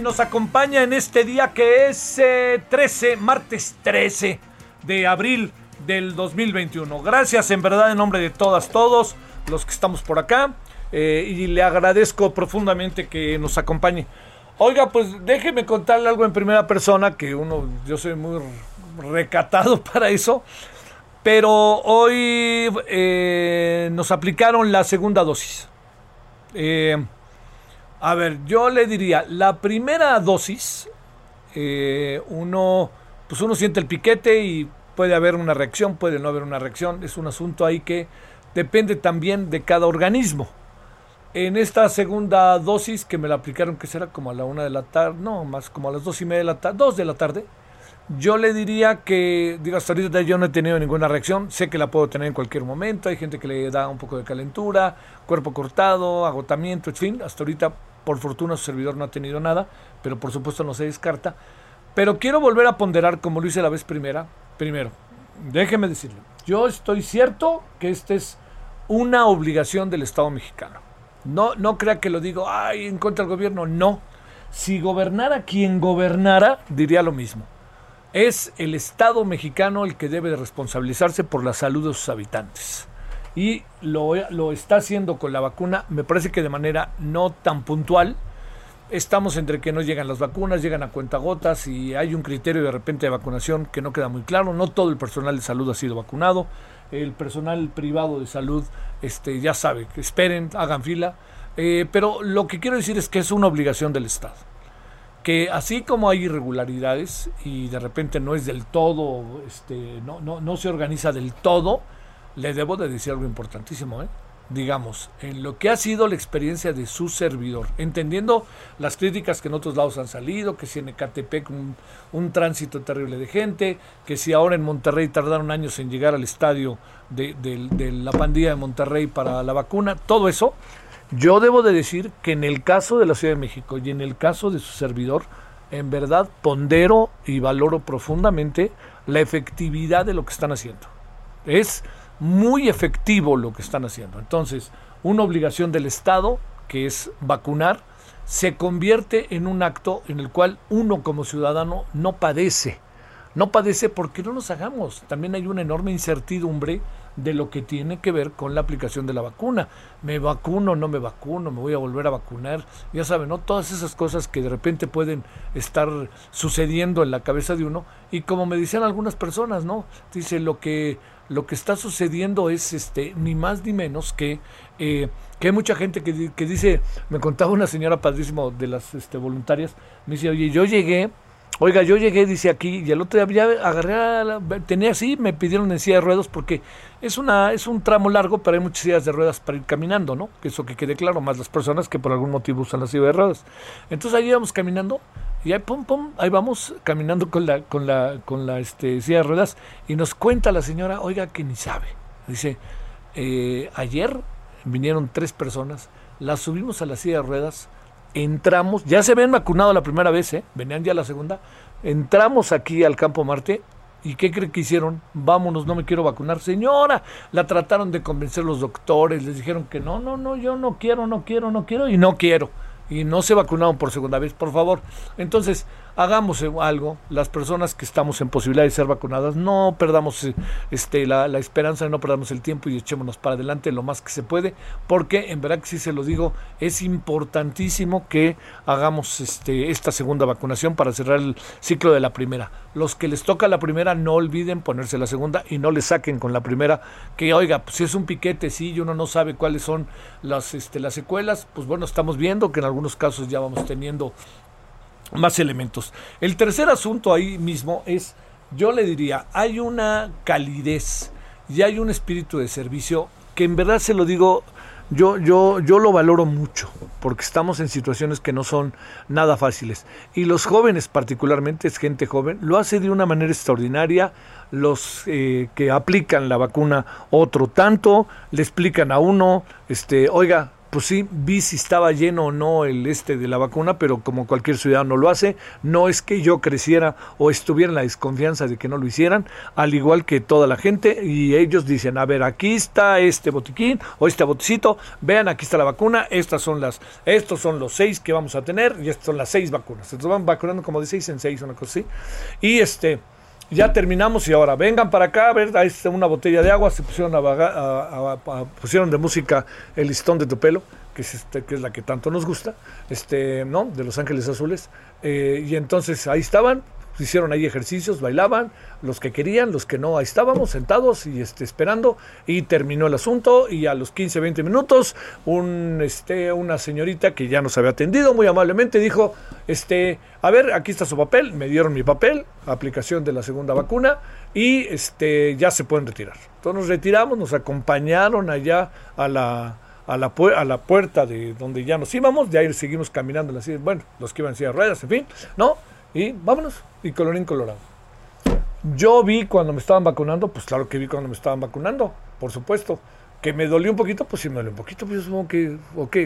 Nos acompaña en este día que es eh, 13, martes 13 de abril del 2021. Gracias en verdad en nombre de todas, todos los que estamos por acá eh, y le agradezco profundamente que nos acompañe. Oiga, pues déjeme contarle algo en primera persona, que uno, yo soy muy recatado para eso, pero hoy eh, nos aplicaron la segunda dosis. Eh, a ver, yo le diría, la primera dosis, eh, uno, pues uno siente el piquete y puede haber una reacción, puede no haber una reacción. Es un asunto ahí que depende también de cada organismo. En esta segunda dosis que me la aplicaron, que será como a la una de la tarde, no, más como a las dos y media de la tarde, dos de la tarde, yo le diría que, digo, hasta ahorita yo no he tenido ninguna reacción, sé que la puedo tener en cualquier momento, hay gente que le da un poco de calentura, cuerpo cortado, agotamiento, en fin, hasta ahorita por fortuna su servidor no ha tenido nada, pero por supuesto no se descarta. Pero quiero volver a ponderar como lo hice la vez primera. Primero, déjeme decirle, yo estoy cierto que esta es una obligación del Estado mexicano. No, no crea que lo digo, ay, en contra del gobierno, no. Si gobernara quien gobernara, diría lo mismo. Es el Estado mexicano el que debe de responsabilizarse por la salud de sus habitantes y lo, lo, está haciendo con la vacuna, me parece que de manera no tan puntual. Estamos entre que no llegan las vacunas, llegan a cuentagotas y hay un criterio de repente de vacunación que no queda muy claro. No todo el personal de salud ha sido vacunado. El personal privado de salud, este, ya sabe, que esperen, hagan fila. Eh, pero lo que quiero decir es que es una obligación del Estado. Que así como hay irregularidades y de repente no es del todo, este, no, no, no se organiza del todo, le debo de decir algo importantísimo, ¿eh? digamos, en lo que ha sido la experiencia de su servidor, entendiendo las críticas que en otros lados han salido, que si en Ecatepec un, tránsito terrible de gente, que si ahora en Monterrey tardaron años en llegar al estadio de, de la pandilla de Monterrey para la vacuna, todo eso, yo debo de decir que en el caso de la Ciudad de México y en el caso de su servidor, en verdad pondero y valoro profundamente la efectividad de lo que están haciendo. Es muy efectivo lo que están haciendo. Entonces, una obligación del Estado, que es vacunar, se convierte en un acto en el cual uno como ciudadano no padece. No padece porque no nos hagamos. También hay una enorme incertidumbre de lo que tiene que ver con la aplicación de la vacuna. Me vacuno, no me vacuno, me voy a volver a vacunar. Ya saben, ¿no? Todas esas cosas que de repente pueden estar sucediendo en la cabeza de uno. Y como me decían algunas personas, ¿no? Dice, lo que, lo que está sucediendo es este, ni más ni menos que, eh, que hay mucha gente que, que, dice, me contaba una señora padrísimo de las este, voluntarias, me dice, oye, yo llegué Oiga, yo llegué, dice aquí, y el otro día agarré, tenía así, me pidieron en silla de ruedas porque es una es un tramo largo, pero hay muchas sillas de ruedas para ir caminando, ¿no? Que eso que quede claro, más las personas que por algún motivo usan la silla de ruedas. Entonces ahí íbamos caminando y ahí pum pum, ahí vamos caminando con la con la con la este, silla de ruedas y nos cuenta la señora, oiga que ni sabe. Dice, eh, ayer vinieron tres personas, las subimos a la silla de ruedas entramos, ya se habían vacunado la primera vez, ¿eh? venían ya la segunda, entramos aquí al Campo Marte y ¿qué creen que hicieron? Vámonos, no me quiero vacunar. Señora, la trataron de convencer los doctores, les dijeron que no, no, no, yo no quiero, no quiero, no quiero y no quiero. Y no se vacunaron por segunda vez, por favor. Entonces, hagamos algo, las personas que estamos en posibilidad de ser vacunadas, no perdamos este, la, esperanza, no perdamos el tiempo y echémonos para adelante lo más que se puede, porque en verdad que sí se lo digo, es importantísimo que hagamos este, esta segunda vacunación para cerrar el ciclo de la primera. Los que les toca la primera, no olviden ponerse la segunda y no le saquen con la primera, que oiga, pues si es un piquete, sí, y uno no sabe cuáles son las, este, las secuelas, pues bueno, estamos viendo que en algunos casos ya vamos teniendo más elementos. El tercer asunto ahí mismo es, yo le diría, hay una calidez y hay un espíritu de servicio que en verdad se lo digo, yo, yo, yo lo valoro mucho, porque estamos en situaciones que no son nada fáciles. Y los jóvenes particularmente, es gente joven, lo hace de una manera extraordinaria. Los eh, que aplican la vacuna otro tanto, le explican a uno, este, oiga, pues sí, vi si estaba lleno o no el este de la vacuna, pero como cualquier ciudadano lo hace, no es que yo creciera o estuviera en la desconfianza de que no lo hicieran, al igual que toda la gente, y ellos dicen, a ver, aquí está este botiquín o este botecito, vean, aquí está la vacuna, estas son las, estos son los seis que vamos a tener, y estas son las seis vacunas. Entonces van vacunando como de seis en seis, una cosa así. Y este, ya terminamos y ahora vengan para acá, a ver, ahí está una botella de agua, se pusieron, a, pusieron de música el listón de tu pelo, que es, este, que es la que tanto nos gusta, este, ¿no? De Los Ángeles Azules. Eh, y entonces ahí estaban, hicieron ahí ejercicios, bailaban, los que querían, los que no, ahí estábamos sentados y este, esperando y terminó el asunto y a los 15, 20 minutos un, este, una señorita que ya nos había atendido muy amablemente dijo, este, a ver, aquí está su papel, me dieron mi papel, aplicación de la segunda vacuna y este, ya se pueden retirar. Entonces nos retiramos, nos acompañaron allá a la, a la, a la puerta de donde ya nos íbamos, de ahí seguimos caminando, así, bueno, los que iban en ruedas, en fin, ¿no? Y vámonos, y colorín colorado. Yo vi cuando me estaban vacunando, pues claro que vi cuando me estaban vacunando, por supuesto. Que me dolió un poquito, pues sí me dolió un poquito, pues yo supongo que, ok,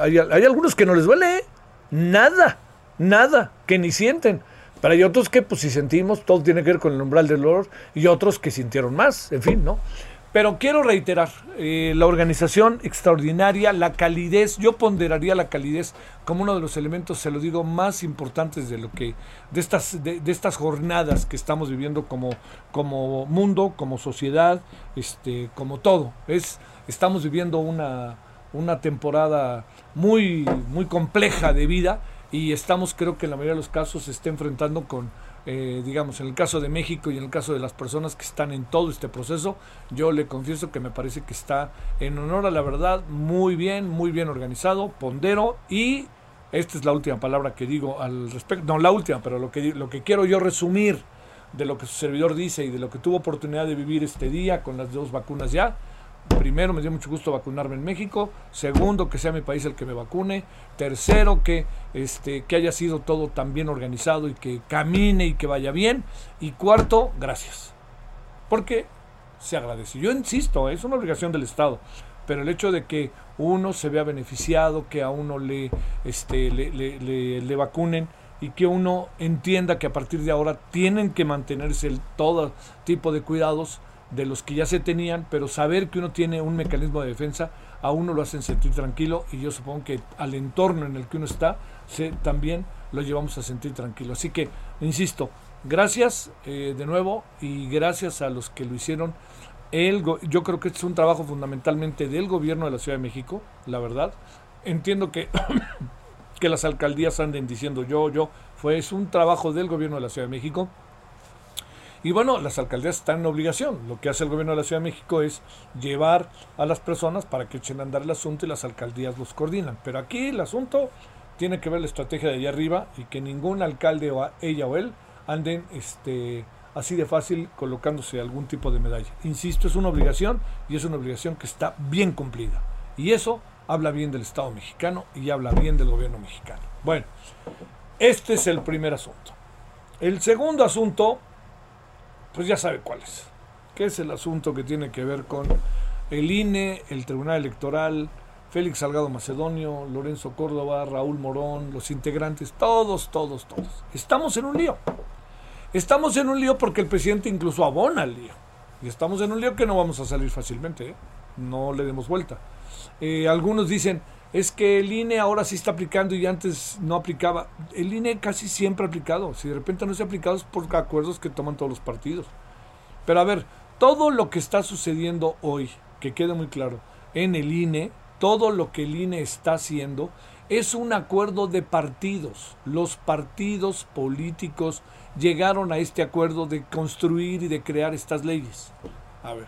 hay, hay algunos que no les duele, ¿eh? nada, nada, que ni sienten. Pero hay otros que, pues si sentimos, todo tiene que ver con el umbral del dolor, y otros que sintieron más, en fin, ¿no? Pero quiero reiterar, eh, la organización extraordinaria, la calidez, yo ponderaría la calidez como uno de los elementos, se lo digo, más importantes de lo que, de estas, de, estas jornadas que estamos viviendo como, como mundo, como sociedad, este, como todo. Es, estamos viviendo una, una temporada muy, muy compleja de vida y estamos, creo que en la mayoría de los casos, se está enfrentando con eh, digamos, en el caso de México y en el caso de las personas que están en todo este proceso, yo le confieso que me parece que está en honor a la verdad muy bien, muy bien organizado, pondero y esta es la última palabra que digo al respecto, no la última, pero lo que, lo que quiero yo resumir de lo que su servidor dice y de lo que tuvo oportunidad de vivir este día con las dos vacunas ya, primero, me dio mucho gusto vacunarme en México. Segundo, que sea mi país el que me vacune. Tercero, que, este, que haya sido todo tan bien organizado y que camine y que vaya bien. Y cuarto, gracias. Porque se agradece. Yo insisto, es una obligación del Estado. Pero el hecho de que uno se vea beneficiado, que a uno le, este, le, le, vacunen y que uno entienda que a partir de ahora tienen que mantenerse todo tipo de cuidados de los que ya se tenían, pero saber que uno tiene un mecanismo de defensa a uno lo hacen sentir tranquilo y yo supongo que al entorno en el que uno está se, también lo llevamos a sentir tranquilo. Así que, insisto, gracias eh, de nuevo y gracias a los que lo hicieron El, yo creo que es un trabajo fundamentalmente del gobierno de la Ciudad de México, la verdad. Entiendo que, que las alcaldías anden diciendo yo, yo, fue es un trabajo del gobierno de la Ciudad de México. Y bueno, las alcaldías están en obligación. Lo que hace el gobierno de la Ciudad de México es llevar a las personas para que echen a andar el asunto y las alcaldías los coordinan. Pero aquí el asunto tiene que ver la estrategia de allá arriba y que ningún alcalde o ella o él anden este, así de fácil colocándose algún tipo de medalla. Insisto, es una obligación y es una obligación que está bien cumplida. Y eso habla bien del Estado mexicano y habla bien del gobierno mexicano. Bueno, este es el primer asunto. El segundo asunto, pues ya sabe cuál es. Que es el asunto que tiene que ver con el INE, el Tribunal Electoral, Félix Salgado Macedonio, Lorenzo Córdoba, Raúl Morón, los integrantes, todos, todos, todos. Estamos en un lío. Estamos en un lío porque el presidente incluso abona el lío. Y estamos en un lío que no vamos a salir fácilmente. ¿eh? No le demos vuelta. Eh, algunos dicen, es que el INE ahora sí está aplicando y antes no aplicaba. El INE casi siempre ha aplicado. Si de repente no se ha aplicado es por acuerdos que toman todos los partidos. Pero a ver, todo lo que está sucediendo hoy, que quede muy claro, en el INE, todo lo que el INE está haciendo es un acuerdo de partidos. Los partidos políticos llegaron a este acuerdo de construir y de crear estas leyes. A ver,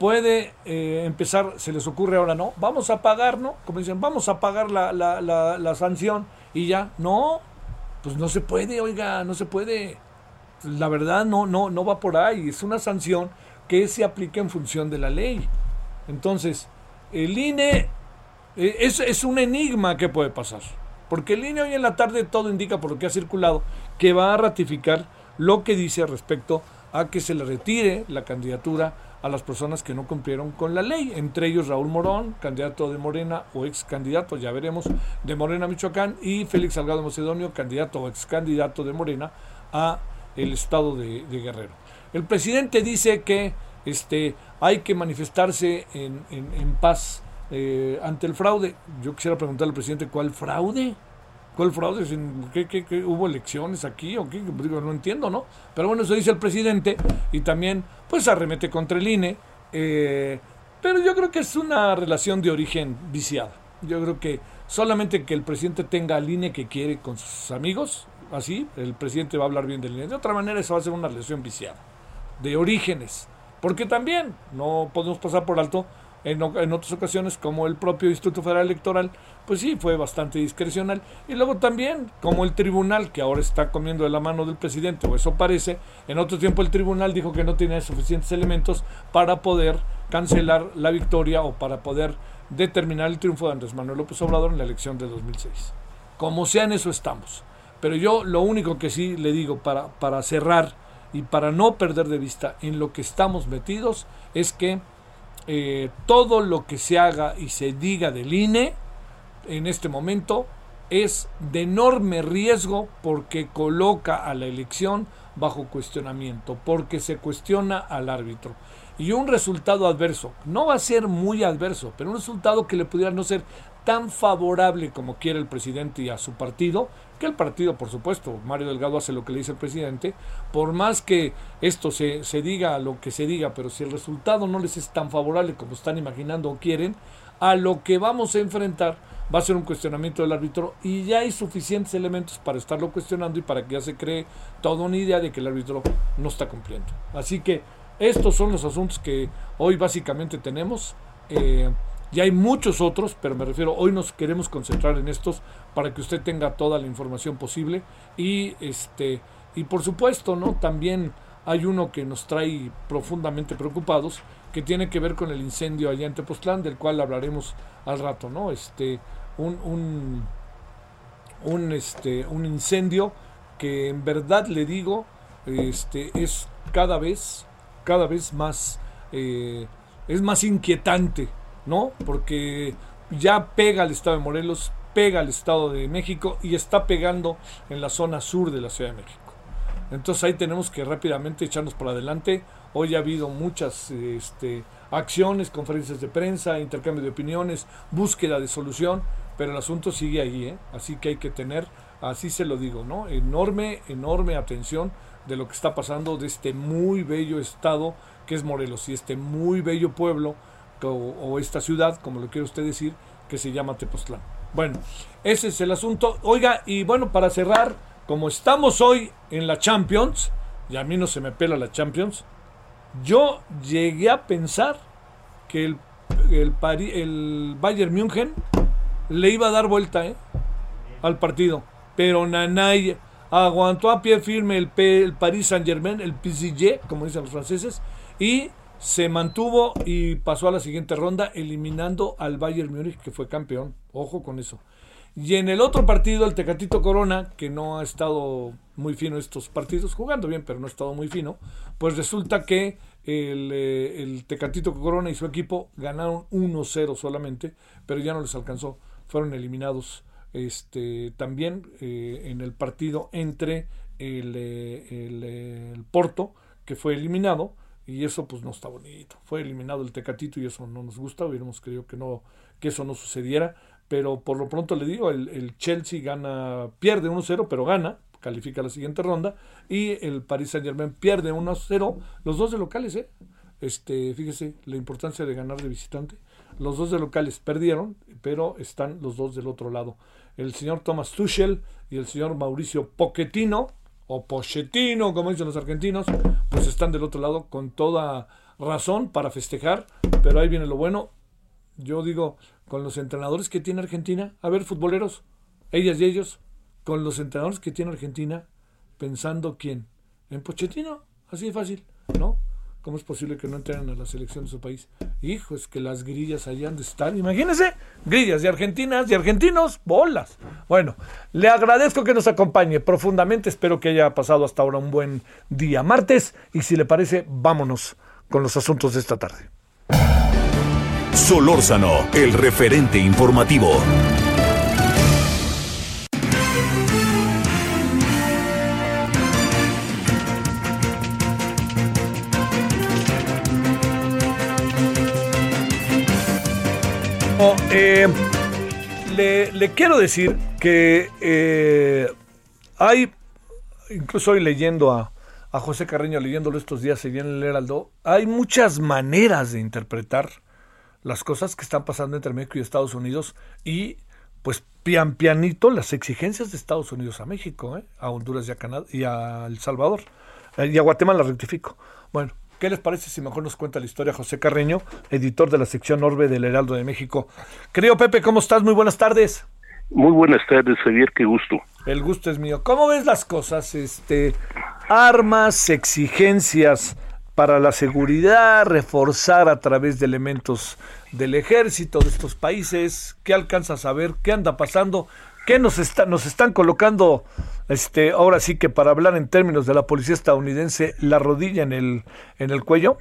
puede eh, empezar, se les ocurre ahora, ¿no? Vamos a pagar, ¿no? Como dicen, vamos a pagar la, la, la, sanción y ya. No, pues no se puede, oiga, no se puede. La verdad no, no, no va por ahí. Es una sanción que se aplica en función de la ley. Entonces, el INE eh, es, es un enigma que puede pasar. Porque el INE hoy en la tarde todo indica por lo que ha circulado que va a ratificar lo que dice respecto a que se le retire la candidatura a las personas que no cumplieron con la ley, entre ellos Raúl Morón, candidato de Morena o ex candidato, ya veremos, de Morena Michoacán, y Félix Salgado Macedonio, candidato o ex candidato de Morena a el estado de, Guerrero. El presidente dice que este, hay que manifestarse en, en paz eh, ante el fraude. Yo quisiera preguntarle al presidente, ¿cuál fraude? ¿Cuál fraude? ¿Qué, hubo elecciones aquí o qué? Digo, no entiendo, ¿no? Pero bueno, eso dice el presidente y también pues arremete contra el INE. Eh, pero yo creo que es una relación de origen viciada. Yo creo que solamente que el presidente tenga al INE que quiere con sus amigos, así, el presidente va a hablar bien del INE. De otra manera, eso va a ser una relación viciada, de orígenes. Porque también no podemos pasar por alto en, otras ocasiones, como el propio Instituto Federal Electoral, pues sí, fue bastante discrecional. Y luego también, como el tribunal, que ahora está comiendo de la mano del presidente, o eso parece, en otro tiempo el tribunal dijo que no tenía suficientes elementos para poder cancelar la victoria o para poder determinar el triunfo de Andrés Manuel López Obrador en la elección de 2006. Como sea, en eso estamos. Pero yo lo único que sí le digo para, para cerrar y para no perder de vista en lo que estamos metidos es que eh, todo lo que se haga y se diga del INE en este momento es de enorme riesgo porque coloca a la elección bajo cuestionamiento, porque se cuestiona al árbitro. Y un resultado adverso, no va a ser muy adverso, pero un resultado que le pudiera no ser tan favorable como quiere el presidente y a su partido, que el partido, por supuesto, Mario Delgado hace lo que le dice el presidente, por más que esto se, se diga lo que se diga, pero si el resultado no les es tan favorable como están imaginando o quieren, a lo que vamos a enfrentar va a ser un cuestionamiento del árbitro y ya hay suficientes elementos para estarlo cuestionando y para que ya se cree toda una idea de que el árbitro no está cumpliendo. Así que estos son los asuntos que hoy básicamente tenemos. Eh, y hay muchos otros, pero me refiero, hoy nos queremos concentrar en estos para que usted tenga toda la información posible. Y este, y por supuesto, ¿no? También hay uno que nos trae profundamente preocupados, que tiene que ver con el incendio allá en Tepoztlán, del cual hablaremos al rato, ¿no? Este, un, un, este, un incendio que en verdad le digo, este, es cada vez, cada vez más, eh, es más inquietante ¿no? Porque ya pega al estado de Morelos, pega al estado de México y está pegando en la zona sur de la Ciudad de México. Entonces ahí tenemos que rápidamente echarnos por adelante. Hoy ha habido muchas este, acciones, conferencias de prensa, intercambio de opiniones, búsqueda de solución, pero el asunto sigue ahí, ¿eh? así que hay que tener, así se lo digo, ¿no? Enorme, enorme atención de lo que está pasando de este muy bello estado que es Morelos y este muy bello pueblo o, o esta ciudad, como lo quiere usted decir, que se llama Tepoztlán. Bueno, ese es el asunto. Oiga, y bueno, para cerrar, como estamos hoy en la Champions, y a mí no se me pela la Champions, yo llegué a pensar que el, el, el Bayern München le iba a dar vuelta ¿eh? al partido. Pero Nanay aguantó a pie firme el, el Paris Saint Germain, el PSG, como dicen los franceses, y se mantuvo y pasó a la siguiente ronda eliminando al Bayern Múnich que fue campeón. Ojo con eso. Y en el otro partido, el Tecatito Corona, que no ha estado muy fino estos partidos, jugando bien, pero no ha estado muy fino, pues resulta que el, eh, el Tecatito Corona y su equipo ganaron 1-0 solamente, pero ya no les alcanzó. Fueron eliminados este, también eh, en el partido entre el, eh, el, el Porto, que fue eliminado, y eso pues no está bonito. Fue eliminado el Tecatito y eso no nos gusta, hubiéramos creído que no que eso no sucediera, pero por lo pronto le digo, el, Chelsea gana, pierde 1-0, pero gana, califica la siguiente ronda, y el Paris Saint Germain pierde 1-0, los dos de locales, ¿eh? Este, fíjese la importancia de ganar de visitante. Los dos de locales perdieron, pero están los dos del otro lado. El señor Thomas Tuchel y el señor Mauricio Pochettino, o Pochettino, como dicen los argentinos, pues están del otro lado con toda razón para festejar, pero ahí viene lo bueno. Yo digo, con los entrenadores que tiene Argentina, a ver, futboleros, ellas y ellos, con los entrenadores que tiene Argentina, pensando quién, en Pochettino, así de fácil, ¿no? ¿Cómo es posible que no entren a la selección de su país? Hijo, es que las grillas allá han de estar. Imagínense, grillas de argentinas y argentinos, bolas. Bueno, le agradezco que nos acompañe profundamente. Espero que haya pasado hasta ahora un buen día martes. Y si le parece, vámonos con los asuntos de esta tarde. Solórzano, el referente informativo. Eh, le, quiero decir que eh, hay, incluso hoy leyendo a, José Carreño, leyéndolo estos días en el Heraldo, hay muchas maneras de interpretar las cosas que están pasando entre México y Estados Unidos y pues pian pianito las exigencias de Estados Unidos a México, ¿eh? a Honduras y a, Canadá, y a El Salvador. y a Guatemala rectifico. Bueno, ¿Qué les parece si mejor nos cuenta la historia José Carreño, editor de la sección Orbe del Heraldo de México? Querido Pepe, ¿cómo estás? Muy buenas tardes. Muy buenas tardes, Javier, qué gusto. El gusto es mío. ¿Cómo ves las cosas? Este, armas, exigencias para la seguridad, reforzar a través de elementos del ejército de estos países. ¿Qué alcanzas a ver? ¿Qué anda pasando? ¿Qué nos, está, nos están colocando, este, ahora sí que para hablar en términos de la policía estadounidense, la rodilla en el, cuello?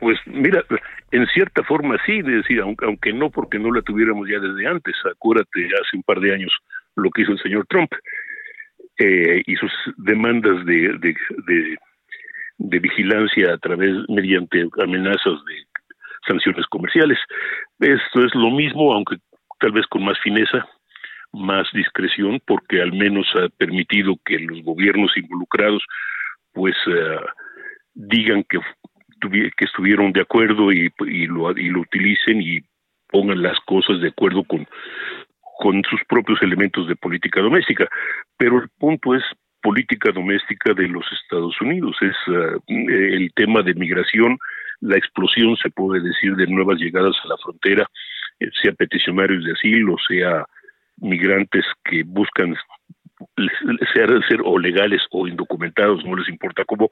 Pues mira, en cierta forma sí, decir, aunque, no porque no la tuviéramos ya desde antes. Acuérdate, hace un par de años lo que hizo el señor Trump eh, y sus demandas de, de, de, de vigilancia a través, mediante amenazas de sanciones comerciales. Esto es lo mismo, aunque tal vez con más fineza, más discreción porque al menos ha permitido que los gobiernos involucrados pues eh, digan que que estuvieron de acuerdo y, y, lo y lo utilicen y pongan las cosas de acuerdo con con sus propios elementos de política doméstica. Pero el punto es política doméstica de los Estados Unidos es eh, el tema de migración la explosión se puede decir de nuevas llegadas a la frontera eh, sea peticionarios de asilo sea migrantes que buscan ser, ser o legales o indocumentados, no les importa cómo,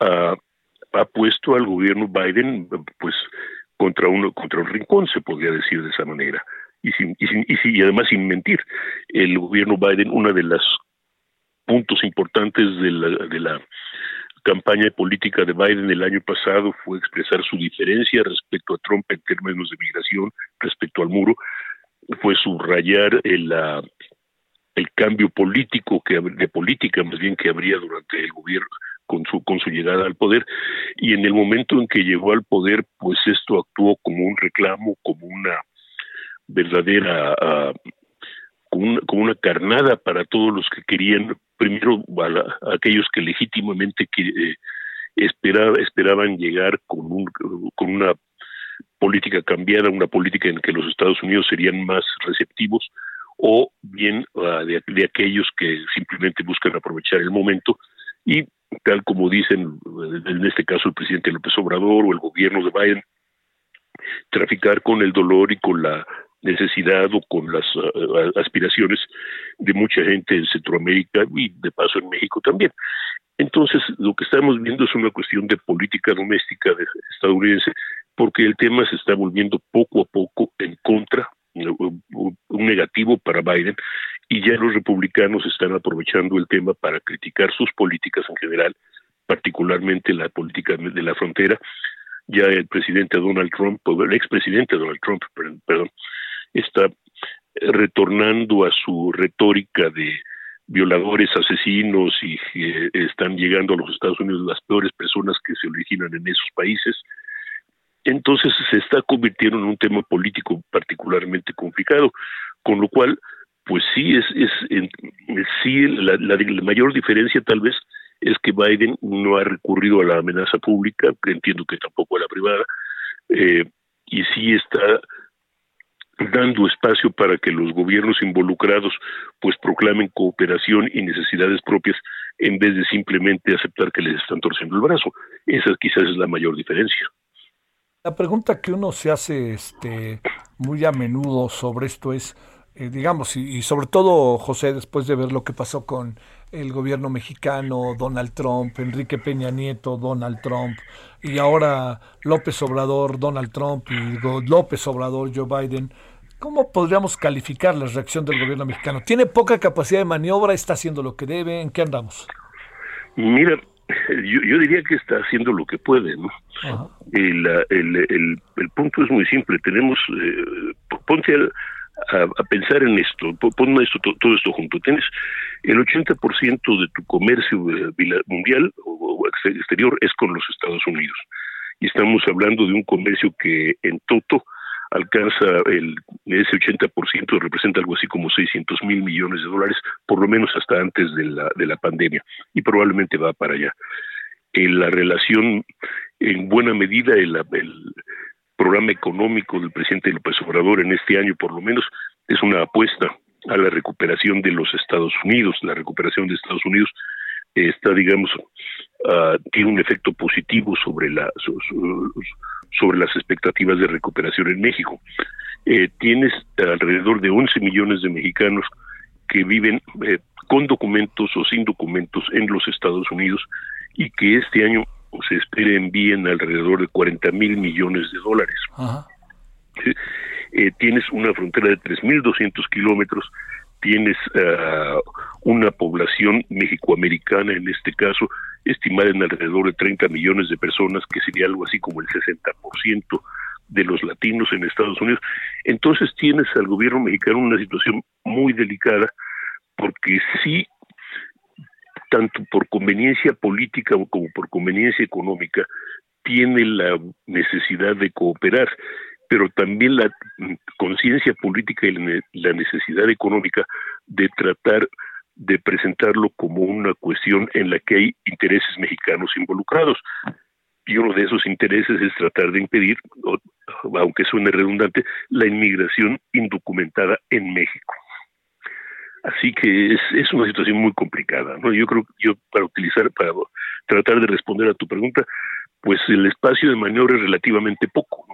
ha puesto al gobierno Biden pues contra uno contra un rincón se podría decir de esa manera. Y sin, y, sin, y, y además sin mentir el gobierno Biden una de las puntos importantes de la, de la campaña política de Biden el año pasado fue expresar su diferencia respecto a Trump en términos de migración respecto al muro fue subrayar el, el cambio político que de política más bien que habría durante el gobierno con su con su llegada al poder. Y en el momento en que llegó al poder pues esto actuó como un reclamo como una verdadera como, una, como una carnada para todos los que querían primero a, aquellos que legítimamente que, eh, esperaban llegar con, un, con una política cambiada, una política en que los Estados Unidos serían más receptivos, o bien ah, de, aquellos que simplemente buscan aprovechar el momento y tal como dicen en este caso el presidente López Obrador o el gobierno de Biden, traficar con el dolor y con la necesidad o con las ah, aspiraciones de mucha gente en Centroamérica y de paso en México también. Entonces, lo que estamos viendo es una cuestión de política doméstica de estadounidense, porque el tema se está volviendo poco a poco en contra, un negativo para Biden, y ya los republicanos están aprovechando el tema para criticar sus políticas en general, particularmente la política de la frontera. Ya el presidente Donald Trump, el expresidente Donald Trump, perdón, está retornando a su retórica de violadores, asesinos y que están llegando a los Estados Unidos las peores personas que se originan en esos países. Entonces se está convirtiendo en un tema político particularmente complicado, con lo cual, pues sí es, es sí la, la, mayor diferencia tal vez es que Biden no ha recurrido a la amenaza pública, que entiendo que tampoco a la privada, eh, y sí está dando espacio para que los gobiernos involucrados pues proclamen cooperación y necesidades propias en vez de simplemente aceptar que les están torciendo el brazo. Esa quizás es la mayor diferencia. La pregunta que uno se hace este, muy a menudo sobre esto es, eh, digamos, y, sobre todo, José, después de ver lo que pasó con el gobierno mexicano, Donald Trump, Enrique Peña Nieto, Donald Trump, y ahora López Obrador, Donald Trump y López Obrador, Joe Biden, ¿cómo podríamos calificar la reacción del gobierno mexicano? ¿Tiene poca capacidad de maniobra? ¿Está haciendo lo que debe? ¿En qué andamos? Mira, yo, diría que está haciendo lo que puede, ¿no? El, el, el, punto es muy simple, tenemos, eh, ponte a, pensar en esto, pon esto, todo, esto junto, tienes el 80% de tu comercio eh, mundial o, exterior es con los Estados Unidos, y estamos hablando de un comercio que en Toto alcanza el, ese 80% representa algo así como 600 mil millones de dólares, por lo menos hasta antes de la, de la pandemia, y probablemente va para allá. En la relación, en buena medida, el, el programa económico del presidente López Obrador en este año, por lo menos, es una apuesta a la recuperación de los Estados Unidos. La recuperación de Estados Unidos está, digamos, uh, tiene un efecto positivo sobre la, sobre las expectativas de recuperación en México. Eh, tienes alrededor de 11 millones de mexicanos que viven eh, con documentos o sin documentos en los Estados Unidos y que este año se espera envíen alrededor de 40 mil millones de dólares. Eh, tienes una frontera de 3.200 kilómetros, tienes uh, una población mexicoamericana en este caso estimada en alrededor de 30 millones de personas, que sería algo así como el 60% de los latinos en Estados Unidos. Entonces tienes al gobierno mexicano una situación muy delicada, porque sí, tanto por conveniencia política como por conveniencia económica, tiene la necesidad de cooperar, pero también la conciencia política y la necesidad económica de tratar de presentarlo como una cuestión en la que hay intereses mexicanos involucrados. Y uno de esos intereses es tratar de impedir, aunque suene redundante, la inmigración indocumentada en México. Así que es, una situación muy complicada. ¿no? Yo creo que yo para utilizar, para tratar de responder a tu pregunta, pues el espacio de maniobra es relativamente poco.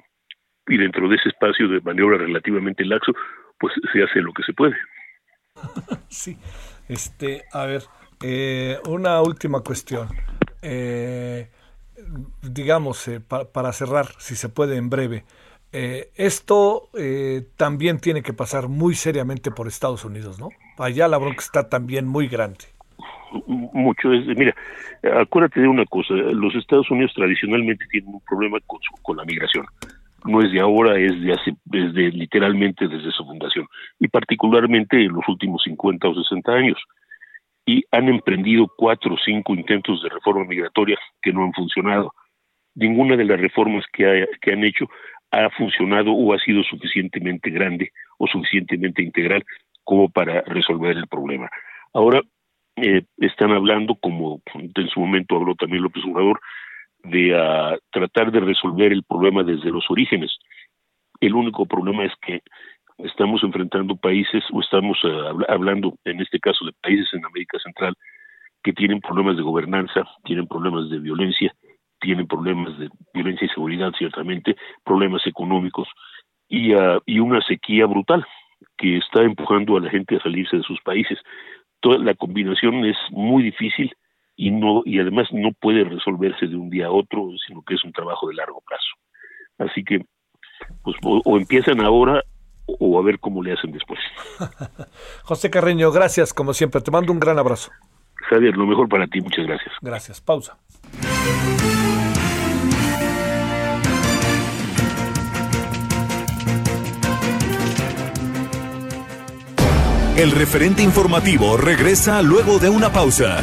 Y dentro de ese espacio de maniobra relativamente laxo, pues se hace lo que se puede. sí. Este, a ver, eh, una última cuestión. Eh, digamos, eh, para cerrar, si se puede en breve, esto también tiene que pasar muy seriamente por Estados Unidos, ¿no? Allá la bronca está también muy grande. Mucho. mira, acuérdate de una cosa, los Estados Unidos tradicionalmente tienen un problema con, con la migración no es de ahora, es de hace, desde literalmente desde su fundación, y particularmente en los últimos 50 o 60 años. Y han emprendido cuatro o cinco intentos de reforma migratoria que no han funcionado. Ninguna de las reformas que, que han hecho ha funcionado o ha sido suficientemente grande o suficientemente integral como para resolver el problema. Ahora, eh, están hablando, como en su momento habló también López Obrador, de uh, tratar de resolver el problema desde los orígenes. El único problema es que estamos enfrentando países, o estamos uh, hablando en este caso de países en América Central, que tienen problemas de gobernanza, tienen problemas de violencia, tienen problemas de violencia y seguridad, ciertamente, problemas económicos y, uh, y una sequía brutal que está empujando a la gente a salirse de sus países. Toda la combinación es muy difícil y no y además no puede resolverse de un día a otro, sino que es un trabajo de largo plazo. Así que pues o, empiezan ahora o a ver cómo le hacen después. José Carreño, gracias como siempre. Te mando un gran abrazo. Javier, lo mejor para ti. Muchas gracias. Gracias. Pausa. El referente informativo regresa luego de una pausa.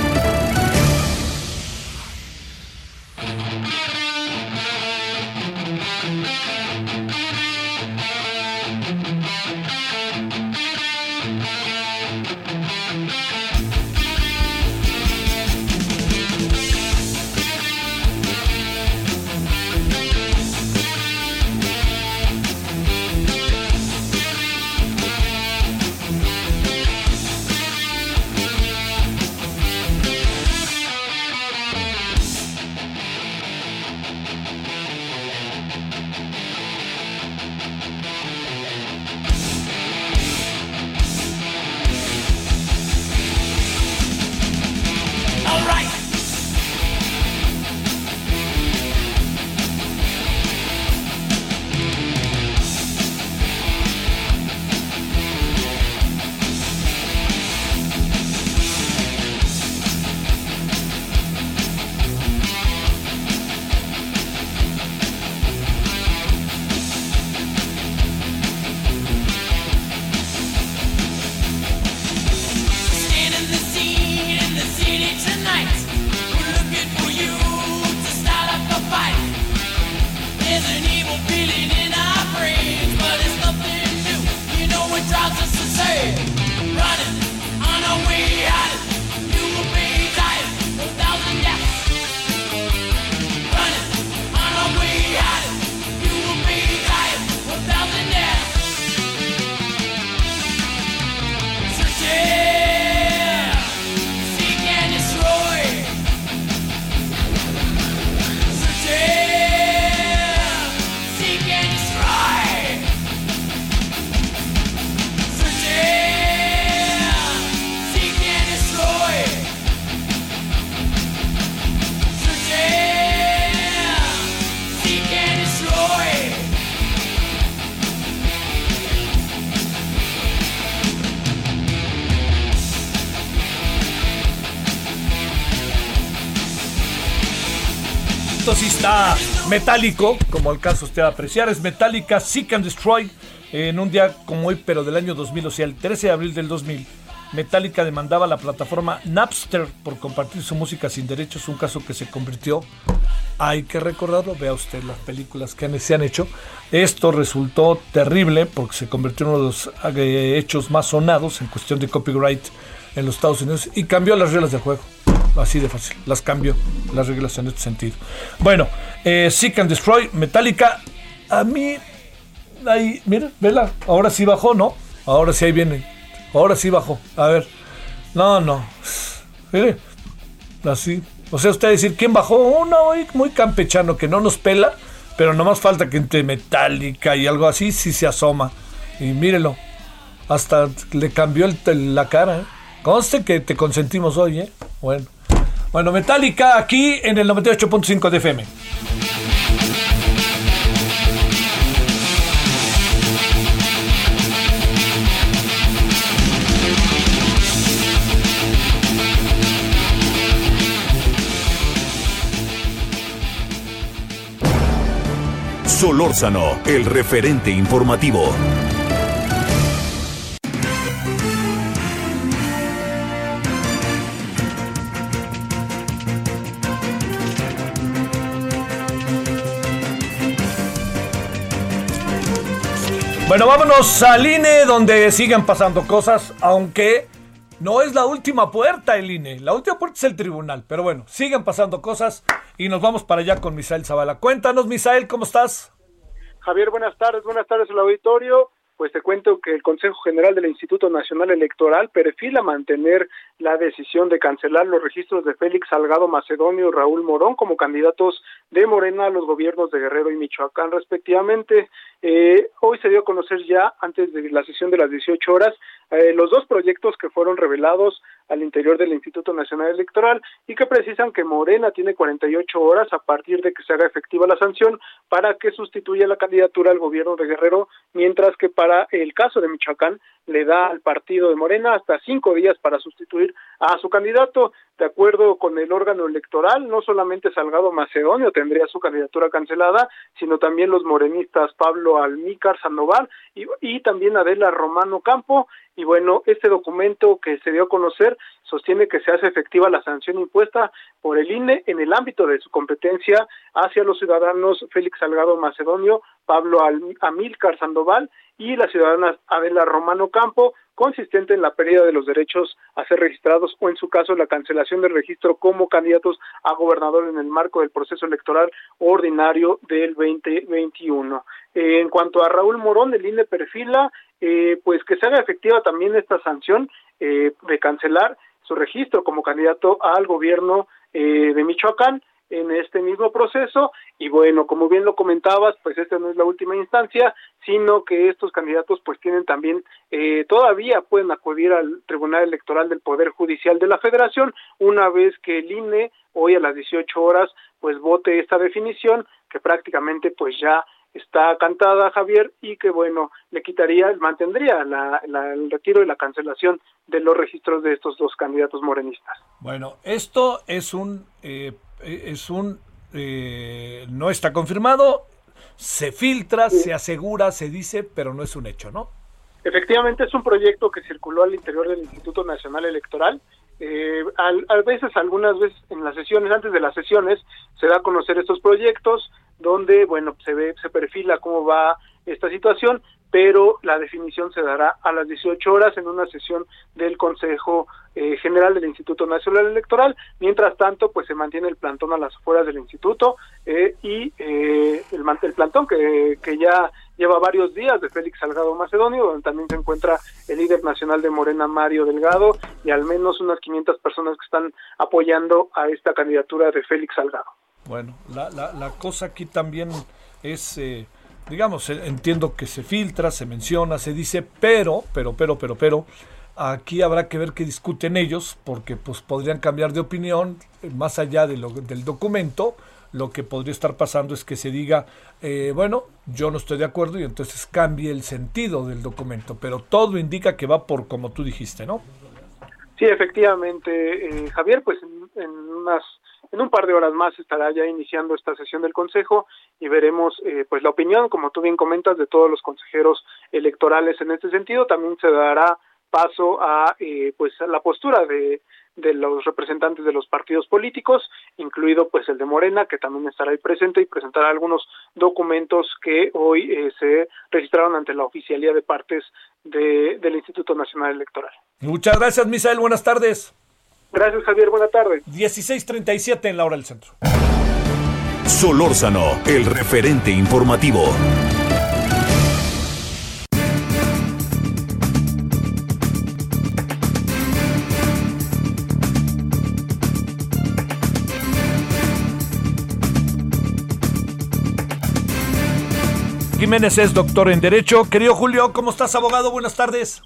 Metálico, como caso usted apreciar, es Metallica Seek and Destroy. En un día como hoy, pero del año 2000, o sea, el 13 de abril del 2000, Metallica demandaba a la plataforma Napster por compartir su música sin derechos, un caso que se convirtió, hay que recordarlo, vea usted las películas que se han hecho. Esto resultó terrible porque se convirtió en uno de los eh, hechos más sonados en cuestión de copyright en los Estados Unidos y cambió las reglas del juego. Así de fácil. Las cambio, las reglas en este sentido. Bueno, eh, Seek and Destroy, Metallica. A mí, ahí, mira, vela. Ahora sí bajó, ¿no? Ahora sí ahí viene. Ahora sí bajó. A ver. No, no. Mire. Así. O sea, usted decir, ¿quién bajó? Uno muy campechano que no nos pela, pero no más falta que entre Metallica y algo así, sí se asoma. Y mírelo. Hasta le cambió el, la cara, ¿eh? Conste que te consentimos hoy, ¿eh? Bueno. Bueno, Metallica aquí en el 98.5 de FM. Solórzano, el referente informativo. Bueno, vámonos al INE donde siguen pasando cosas, aunque no es la última puerta el INE. La última puerta es el tribunal, pero bueno, siguen pasando cosas y nos vamos para allá con Misael Zavala. Cuéntanos, Misael, ¿cómo estás? Javier, buenas tardes, buenas tardes al auditorio pues te cuento que el Consejo General del Instituto Nacional Electoral perfila mantener la decisión de cancelar los registros de Félix Salgado Macedonio y Raúl Morón como candidatos de Morena a los gobiernos de Guerrero y Michoacán respectivamente. Eh, hoy se dio a conocer ya, antes de la sesión de las 18 horas, eh, los dos proyectos que fueron revelados al interior del Instituto Nacional Electoral y que precisan que Morena tiene 48 horas a partir de que se haga efectiva la sanción para que sustituya la candidatura al gobierno de Guerrero, mientras que para el caso de Michoacán le da al partido de Morena hasta cinco días para sustituir a su candidato. De acuerdo con el órgano electoral, no solamente Salgado Macedonio tendría su candidatura cancelada, sino también los morenistas Pablo Almícar Sandoval y, y también Adela Romano Campo. Y bueno, este documento que se dio a conocer sostiene que se hace efectiva la sanción impuesta por el INE en el ámbito de su competencia hacia los ciudadanos Félix Salgado Macedonio, Pablo Amílcar Sandoval y la ciudadana Adela Romano Campo, consistente en la pérdida de los derechos a ser registrados o en su caso la cancelación del registro como candidatos a gobernador en el marco del proceso electoral ordinario del 2021. en cuanto a Raúl Morón, el INE perfila eh, pues que se haga efectiva también esta sanción eh, de cancelar su registro como candidato al gobierno eh, de Michoacán en este mismo proceso. Y bueno, como bien lo comentabas, pues esta no es la última instancia, sino que estos candidatos pues tienen también, eh, todavía pueden acudir al Tribunal Electoral del Poder Judicial de la Federación una vez que el INE hoy a las 18 horas pues vote esta definición que prácticamente pues ya está cantada Javier y que bueno le quitaría mantendría la, el retiro y la cancelación de los registros de estos dos candidatos morenistas. Bueno esto es un eh, es un eh, no está confirmado se filtra se asegura se dice pero no es un hecho no efectivamente es un proyecto que circuló al interior del Instituto Nacional Electoral. Eh, a, veces, algunas veces en las sesiones, antes de las sesiones, se da a conocer estos proyectos, donde, bueno, se ve, se perfila cómo va esta situación, pero la definición se dará a las 18 horas en una sesión del Consejo eh, General del Instituto Nacional Electoral. Mientras tanto, pues se mantiene el plantón a las afueras del instituto eh, y eh, el, plantón que, que ya lleva varios días de Félix Salgado Macedonio, donde también se encuentra el líder nacional de Morena, Mario Delgado, y al menos unas 500 personas que están apoyando a esta candidatura de Félix Salgado. Bueno, la, la, la cosa aquí también es, eh, digamos, eh, entiendo que se filtra, se menciona, se dice, pero, pero, pero, pero, pero, aquí habrá que ver qué discuten ellos, porque pues podrían cambiar de opinión eh, más allá de lo, del documento. Lo que podría estar pasando es que se diga, bueno, yo no estoy de acuerdo y entonces cambie el sentido del documento, pero todo indica que va por como tú dijiste, ¿no? Sí, efectivamente, Javier, pues en unas en un par de horas más estará ya iniciando esta sesión del Consejo y veremos eh, pues la opinión, como tú bien comentas, de todos los consejeros electorales en este sentido. También se dará paso a eh, pues a la postura de, de los representantes de los partidos políticos, incluido pues el de Morena, que también estará ahí presente y presentará algunos documentos que hoy eh, se registraron ante la oficialía de partes de, del Instituto Nacional Electoral. Muchas gracias, Misael. Buenas tardes. Gracias, Javier. Buena tarde. 16:37 en la hora del centro. Solórzano, el referente informativo. Jiménez es doctor en Derecho. Querido Julio, ¿cómo estás, abogado? Buenas tardes.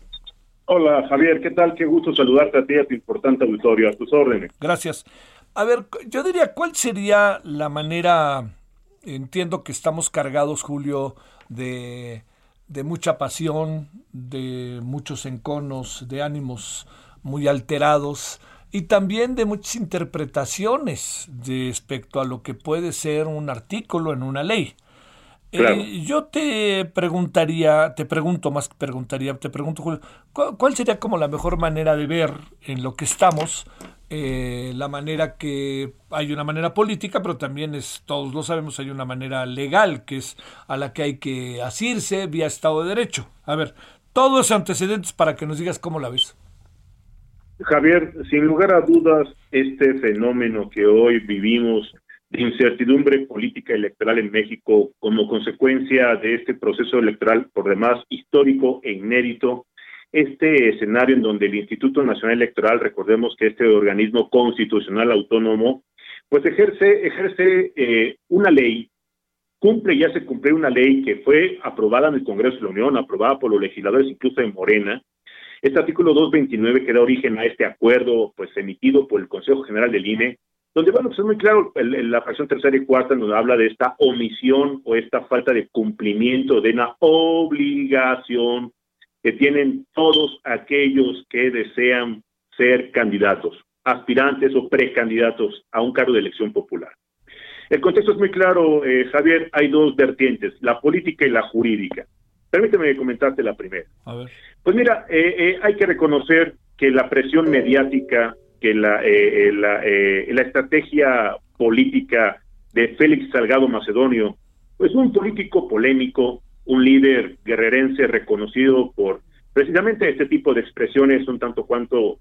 Hola Javier, ¿qué tal? Qué gusto saludarte a ti a tu importante auditorio, a tus órdenes. Gracias. A ver, yo diría, ¿cuál sería la manera, entiendo que estamos cargados, Julio, de, de mucha pasión, de muchos enconos, de ánimos muy alterados y también de muchas interpretaciones respecto a lo que puede ser un artículo en una ley. Eh, yo te preguntaría, te pregunto más que preguntaría, te pregunto, Julio, ¿cuál, sería como la mejor manera de ver en lo que estamos eh, la manera que hay una manera política, pero también es, todos lo sabemos, hay una manera legal que es a la que hay que asirse vía Estado de Derecho. A ver, todos antecedentes para que nos digas cómo la ves. Javier, sin lugar a dudas, este fenómeno que hoy vivimos de incertidumbre política electoral en México como consecuencia de este proceso electoral, por demás histórico e inédito, este escenario en donde el Instituto Nacional Electoral, recordemos que este organismo constitucional autónomo, pues ejerce, ejerce eh, una ley, cumple ya se cumple una ley que fue aprobada en el Congreso de la Unión, aprobada por los legisladores incluso de Morena, este artículo 229 que da origen a este acuerdo pues emitido por el Consejo General del INE, donde bueno, pues es muy claro en la fracción tercera y cuarta donde habla de esta omisión o esta falta de cumplimiento de una obligación que tienen todos aquellos que desean ser candidatos, aspirantes o precandidatos a un cargo de elección popular. El contexto es muy claro, eh, Javier, hay dos vertientes, la política y la jurídica. Permíteme comentarte la primera. Pues mira, eh, eh, hay que reconocer que la presión mediática, que la, la, la estrategia política de Félix Salgado Macedonio, pues un político polémico, un líder guerrerense reconocido por precisamente este tipo de expresiones un tanto cuanto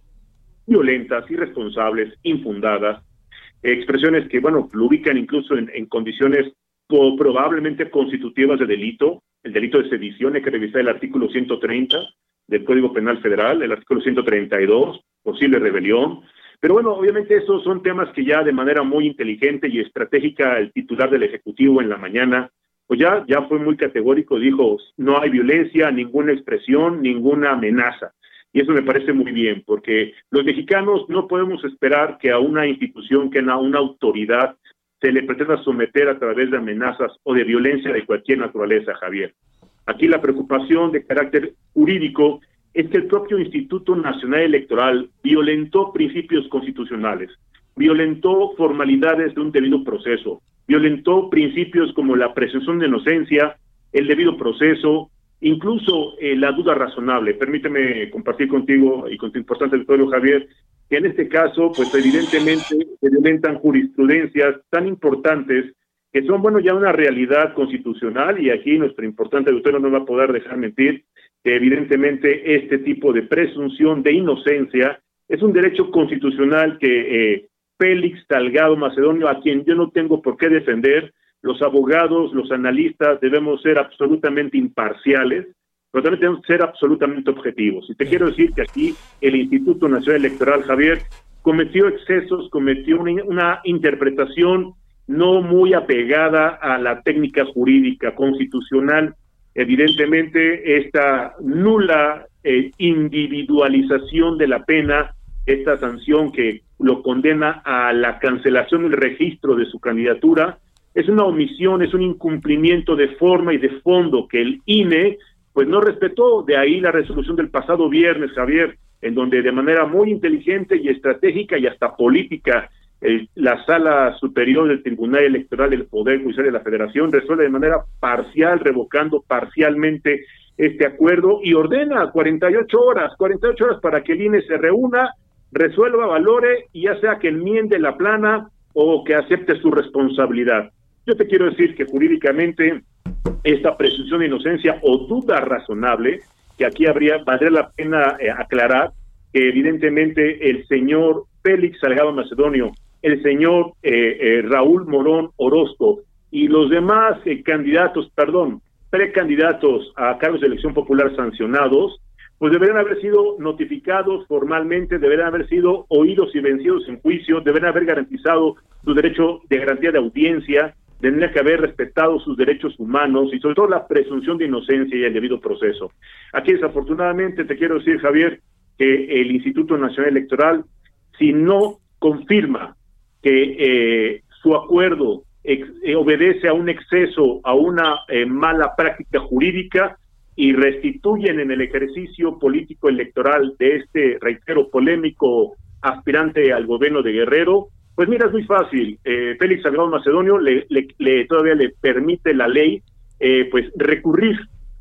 violentas, irresponsables, infundadas, expresiones que, bueno, lo ubican incluso en, condiciones probablemente constitutivas de delito, el delito de sedición, hay que revisar el artículo 130 del Código Penal Federal, el artículo 132, posible rebelión, pero bueno, obviamente esos son temas que ya de manera muy inteligente y estratégica el titular del Ejecutivo en la mañana pues ya, ya fue muy categórico, dijo, no hay violencia, ninguna expresión, ninguna amenaza. Y eso me parece muy bien, porque los mexicanos no podemos esperar que a una institución, que a una autoridad se le pretenda someter a través de amenazas o de violencia de cualquier naturaleza, Javier. Aquí la preocupación de carácter jurídico es que el propio Instituto Nacional Electoral violentó principios constitucionales, violentó formalidades de un debido proceso, violentó principios como la presunción de inocencia, el debido proceso, incluso eh, la duda razonable. Permíteme compartir contigo y con tu importante auditorio, Javier, que en este caso, pues evidentemente se violentan jurisprudencias tan importantes que son, bueno, ya una realidad constitucional y aquí nuestro importante auditorio no va a poder dejar mentir que evidentemente este tipo de presunción de inocencia es un derecho constitucional que eh, Félix Salgado Macedonio, a quien yo no tengo por qué defender. Los abogados, los analistas debemos ser absolutamente imparciales, pero también tenemos que ser absolutamente objetivos. Y te quiero decir que aquí el Instituto Nacional Electoral, Javier, cometió excesos, cometió una, interpretación no muy apegada a la técnica jurídica constitucional. Evidentemente, esta nula eh, individualización de la pena, esta sanción que lo condena a la cancelación del registro de su candidatura, es una omisión, es un incumplimiento de forma y de fondo que el INE pues no respetó, de ahí la resolución del pasado viernes, Javier, en donde de manera muy inteligente y estratégica y hasta política la sala superior del Tribunal Electoral del Poder Judicial de la Federación resuelve de manera parcial, revocando parcialmente este acuerdo y ordena 48 horas, 48 horas para que el INE se reúna resuelva, valore y ya sea que enmiende la plana o que acepte su responsabilidad. Yo te quiero decir que jurídicamente esta presunción de inocencia o duda razonable, que aquí habría, valdría la pena eh, aclarar que evidentemente el señor Félix Salgado Macedonio, el señor eh, eh, Raúl Morón Orozco y los demás candidatos, perdón, precandidatos a cargos de elección popular sancionados, pues deberían haber sido notificados formalmente, deberían haber sido oídos y vencidos en juicio, deberían haber garantizado su derecho de garantía de audiencia, tendría que haber respetado sus derechos humanos y sobre todo la presunción de inocencia y el debido proceso. Aquí desafortunadamente te quiero decir, Javier, que el Instituto Nacional Electoral, si no confirma que eh, su acuerdo eh, obedece a un exceso, a una eh, mala práctica jurídica, y restituyen en el ejercicio político electoral de este, reitero, polémico aspirante al gobierno de Guerrero, pues mira, es muy fácil. Eh, Félix Salgado Macedonio le, todavía le permite la ley pues recurrir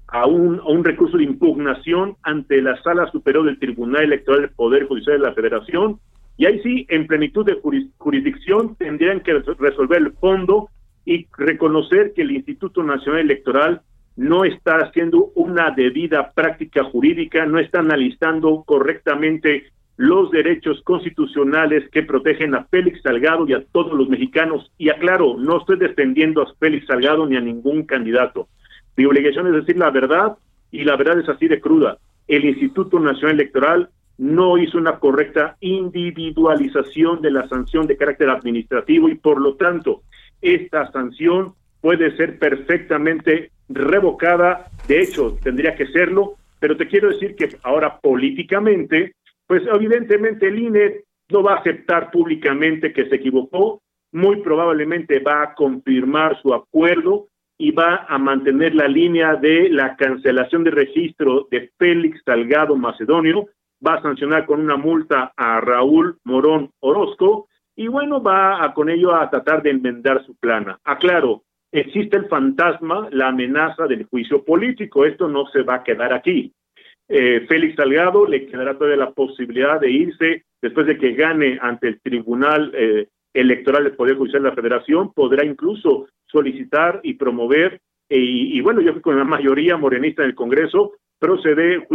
a un, a un recurso de impugnación ante la Sala Superior del Tribunal Electoral del Poder Judicial de la Federación Y ahí sí, en plenitud de jurisdicción, tendrían que resolver el fondo y reconocer que el Instituto Nacional Electoral no está haciendo una debida práctica jurídica, no está analizando correctamente los derechos constitucionales que protegen a Félix Salgado y a todos los mexicanos. Y aclaro, no estoy defendiendo a Félix Salgado ni a ningún candidato. Mi obligación es decir la verdad y la verdad es así de cruda. El Instituto Nacional Electoral no hizo una correcta individualización de la sanción de carácter administrativo y por lo tanto esta sanción puede ser perfectamente revocada, de hecho tendría que serlo, pero te quiero decir que ahora políticamente, pues evidentemente el INE no va a aceptar públicamente que se equivocó, muy probablemente va a confirmar su acuerdo y va a mantener la línea de la cancelación de registro de Félix Salgado Macedonio, va a sancionar con una multa a Raúl Morón Orozco y bueno, va a, con ello a tratar de enmendar su plana. Aclaro, existe el fantasma, la amenaza del juicio político, esto no se va a quedar aquí. Eh, Félix Salgado le quedará todavía la posibilidad de irse después de que gane ante el Tribunal eh, Electoral del Poder Judicial de la Federación, podrá incluso solicitar y promover, eh, y, y bueno, yo creo con la mayoría morenista en el Congreso, procede,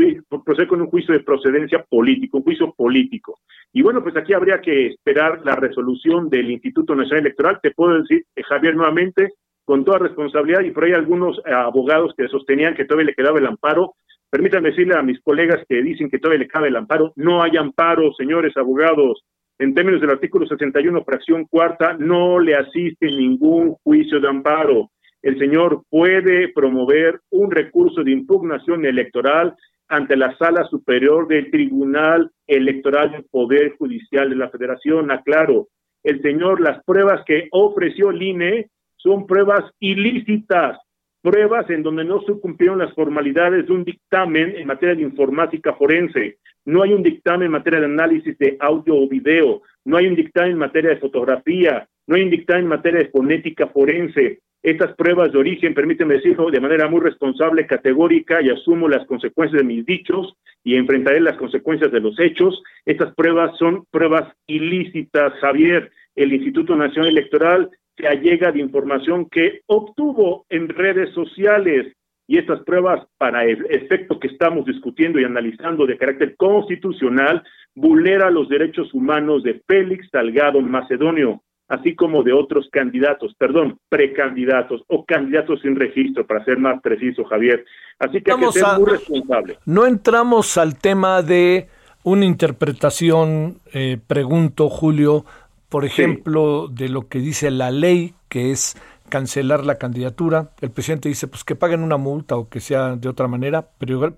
procede con un juicio de procedencia político, un juicio político. Y bueno, pues aquí habría que esperar la resolución del Instituto Nacional Electoral. Te puedo decir, eh, Javier, nuevamente, con toda responsabilidad, y por ahí algunos eh, abogados que sostenían que todavía le quedaba el amparo. Permítanme decirle a mis colegas que dicen que todavía le cabe el amparo. No hay amparo, señores abogados. En términos del artículo 61, fracción cuarta, no le asiste ningún juicio de amparo el señor puede promover un recurso de impugnación electoral ante la sala superior del Tribunal Electoral del Poder Judicial de la Federación. Aclaro, el señor, las pruebas que ofreció el INE son pruebas ilícitas, pruebas en donde no se cumplieron las formalidades de un dictamen en materia de informática forense. No hay un dictamen en materia de análisis de audio o video, no hay un dictamen en materia de fotografía, no hay un dictamen en materia de fonética forense, estas pruebas de origen, permíteme decirlo de manera muy responsable, categórica, y asumo las consecuencias de mis dichos y enfrentaré las consecuencias de los hechos. Estas pruebas son pruebas ilícitas, Javier. El Instituto Nacional Electoral se allega de información que obtuvo en redes sociales y estas pruebas, para el efecto que estamos discutiendo y analizando de carácter constitucional, vulnera los derechos humanos de Félix Salgado Macedonio, así como de otros candidatos, perdón, precandidatos o candidatos sin registro, para ser más preciso, Javier. Así que hay que ser muy responsable. No entramos al tema de una interpretación, eh, pregunto, Julio, por ejemplo, de lo que dice la ley, que es cancelar la candidatura. El presidente dice pues que paguen una multa o que sea de otra manera,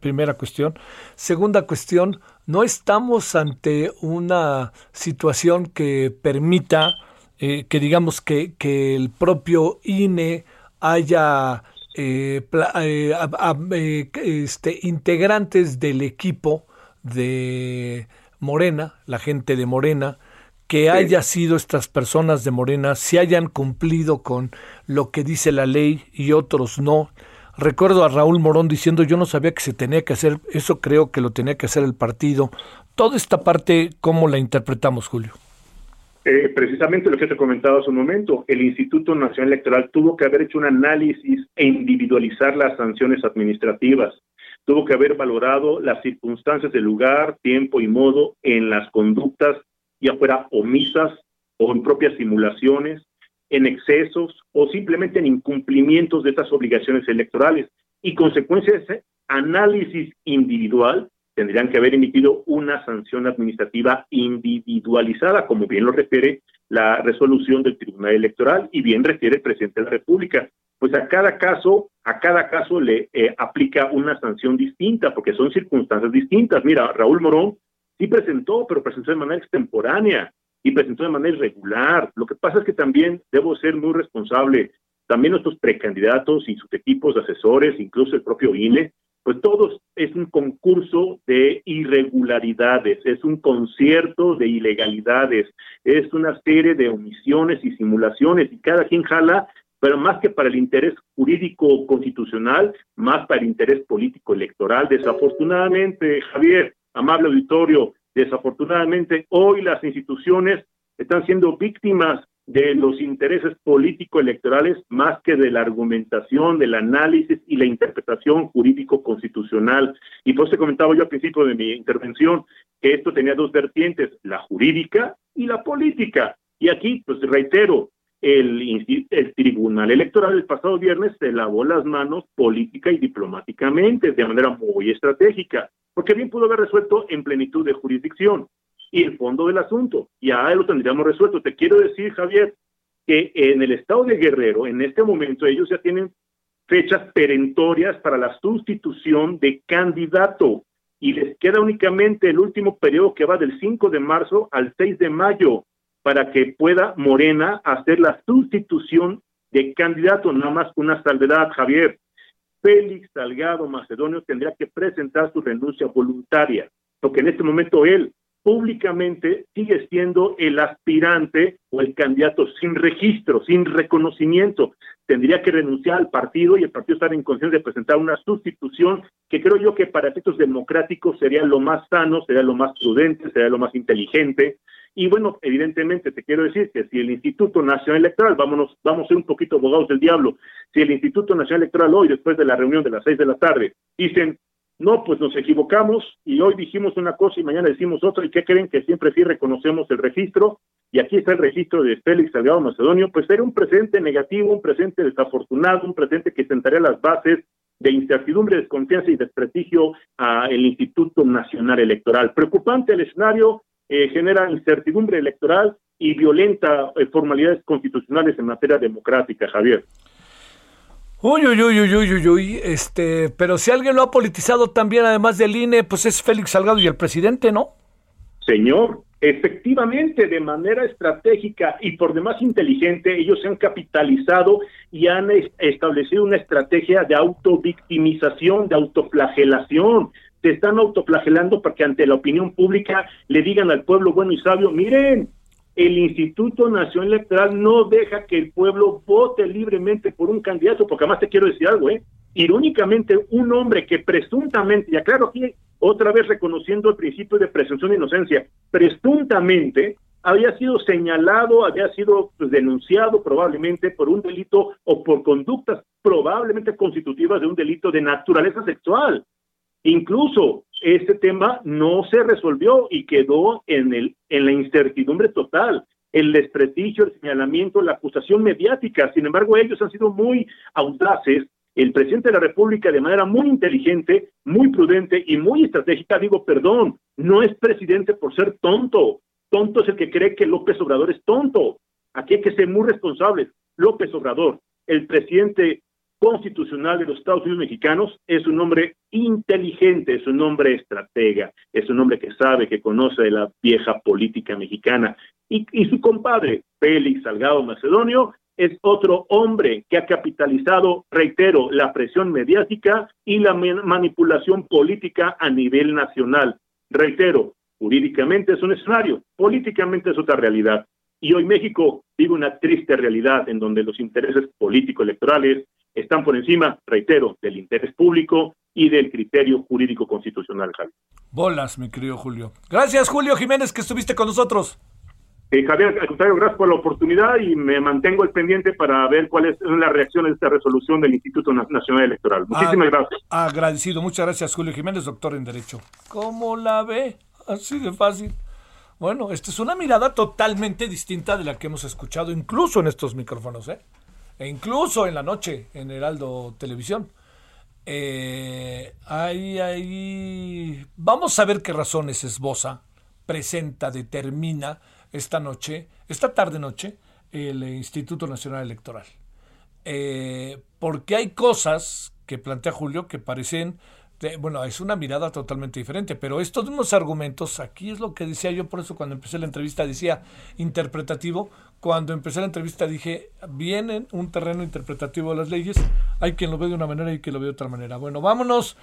primera cuestión. Segunda cuestión, no estamos ante una situación que permita eh, que digamos que, que, el propio INE haya eh, eh, este, integrantes del equipo de Morena, la gente de Morena, que haya sido estas personas de Morena, si hayan cumplido con lo que dice la ley y otros no. Recuerdo a Raúl Morón diciendo yo no sabía que se tenía que hacer, eso creo que lo tenía que hacer el partido. Toda esta parte, ¿cómo la interpretamos, Julio? Eh, precisamente lo que te comentado hace un momento, el Instituto Nacional Electoral tuvo que haber hecho un análisis e individualizar las sanciones administrativas, tuvo que haber valorado las circunstancias del lugar, tiempo y modo en las conductas, ya fuera omisas o en propias simulaciones, en excesos o simplemente en incumplimientos de estas obligaciones electorales. Y consecuencia de ese análisis individual, tendrían que haber emitido una sanción administrativa individualizada, como bien lo refiere la resolución del Tribunal Electoral y bien refiere el presidente de la República. Pues a cada caso, a cada caso le eh, aplica una sanción distinta, porque son circunstancias distintas. Mira, Raúl Morón sí presentó, pero presentó de manera extemporánea y presentó de manera irregular. Lo que pasa es que también debo ser muy responsable. También nuestros precandidatos y sus equipos de asesores, incluso el propio INE, pues todos es un concurso de irregularidades, es un concierto de ilegalidades, es una serie de omisiones y simulaciones y cada quien jala, pero más que para el interés jurídico constitucional, más para el interés político electoral. Desafortunadamente, Javier, amable auditorio, Desafortunadamente, hoy las instituciones están siendo víctimas de los intereses político-electorales más que de la argumentación, del análisis y la interpretación jurídico-constitucional. Y por eso comentaba yo al principio de mi intervención que esto tenía dos vertientes, la jurídica y la política. Y aquí, pues reitero, el, el Tribunal Electoral el pasado viernes se lavó las manos política y diplomáticamente, de manera muy estratégica, porque bien pudo haber resuelto en plenitud de jurisdicción y el fondo del asunto. Ya lo tendríamos resuelto. Te quiero decir, Javier, que en el estado de Guerrero, en este momento, ellos ya tienen fechas perentorias para la sustitución de candidato y les queda únicamente el último periodo que va del 5 de marzo al 6 de mayo para que pueda Morena hacer la sustitución de candidato, nada más una salvedad, Javier. Félix Salgado Macedonio tendría que presentar su renuncia voluntaria, porque en este momento él públicamente sigue siendo el aspirante o el candidato sin registro, sin reconocimiento. Tendría que renunciar al partido y el partido estar en condiciones de presentar una sustitución que creo yo que para efectos democráticos sería lo más sano, sería lo más prudente, sería lo más inteligente. Y bueno, evidentemente te quiero decir que si el Instituto Nacional Electoral, vámonos, vamos a ser un poquito abogados del diablo, si el Instituto Nacional Electoral hoy, después de la reunión de las seis de la tarde, dicen, no, pues nos equivocamos y hoy dijimos una cosa y mañana decimos otra. ¿Y qué creen? Que siempre sí reconocemos el registro. Y aquí está el registro de Félix Salgado Macedonio. Pues era un presente negativo, un presente desafortunado, un presente que sentaría las bases de incertidumbre, desconfianza y desprestigio al Instituto Nacional Electoral. Preocupante el escenario, eh, genera incertidumbre electoral y violenta eh, formalidades constitucionales en materia democrática, Javier. Uy, uy, uy, uy, uy, uy, este, pero si alguien lo ha politizado también, además del INE, pues es Félix Salgado y el presidente, ¿no? Señor, efectivamente, de manera estratégica y por demás inteligente, ellos se han capitalizado y han establecido una estrategia de autovictimización, de autoflagelación. Se están autoflagelando para que ante la opinión pública le digan al pueblo bueno y sabio, miren, el Instituto Nacional Electoral no deja que el pueblo vote libremente por un candidato, porque además te quiero decir algo, ¿eh? Irónicamente, un hombre que presuntamente, y aclaro aquí otra vez reconociendo el principio de presunción de inocencia, presuntamente había sido señalado, había sido pues, denunciado probablemente por un delito o por conductas probablemente constitutivas de un delito de naturaleza sexual. Incluso este tema no se resolvió y quedó en, el, en la incertidumbre total, el desprestigio, el señalamiento, la acusación mediática. Sin embargo, ellos han sido muy audaces. El presidente de la República, de manera muy inteligente, muy prudente y muy estratégica, digo, perdón, no es presidente por ser tonto. Tonto es el que cree que López Obrador es tonto. Aquí hay que ser muy responsables. López Obrador, el presidente constitucional de los Estados Unidos mexicanos es un hombre inteligente, es un hombre estratega, es un hombre que sabe, que conoce de la vieja política mexicana. Y, y su compadre, Félix Salgado Macedonio, es otro hombre que ha capitalizado, reitero, la presión mediática y la manipulación política a nivel nacional. Reitero, jurídicamente es un escenario, políticamente es otra realidad. Y hoy México vive una triste realidad en donde los intereses político-electorales están por encima, reitero, del interés público y del criterio jurídico constitucional, Javier. Bolas, mi querido Julio. Gracias, Julio Jiménez, que estuviste con nosotros. Eh, Javier, al contrario, gracias por la oportunidad y me mantengo al pendiente para ver cuáles son las reacciones de esta resolución del Instituto Nacional Electoral. Muchísimas gracias. Agradecido, muchas gracias, Julio Jiménez, doctor en Derecho. ¿Cómo la ve? Así de fácil. Bueno, esta es una mirada totalmente distinta de la que hemos escuchado incluso en estos micrófonos, ¿eh? E incluso en la noche en Heraldo Televisión. Eh, ahí, vamos a ver qué razones esboza, presenta, determina esta noche, esta tarde noche, el Instituto Nacional Electoral. Eh, porque hay cosas que plantea Julio que parecen bueno, es una mirada totalmente diferente, pero estos mismos argumentos, aquí es lo que decía yo, por eso cuando empecé la entrevista decía interpretativo, cuando empecé la entrevista dije, viene un terreno interpretativo de las leyes, hay quien lo ve de una manera y quien lo ve de otra manera. Bueno, vámonos.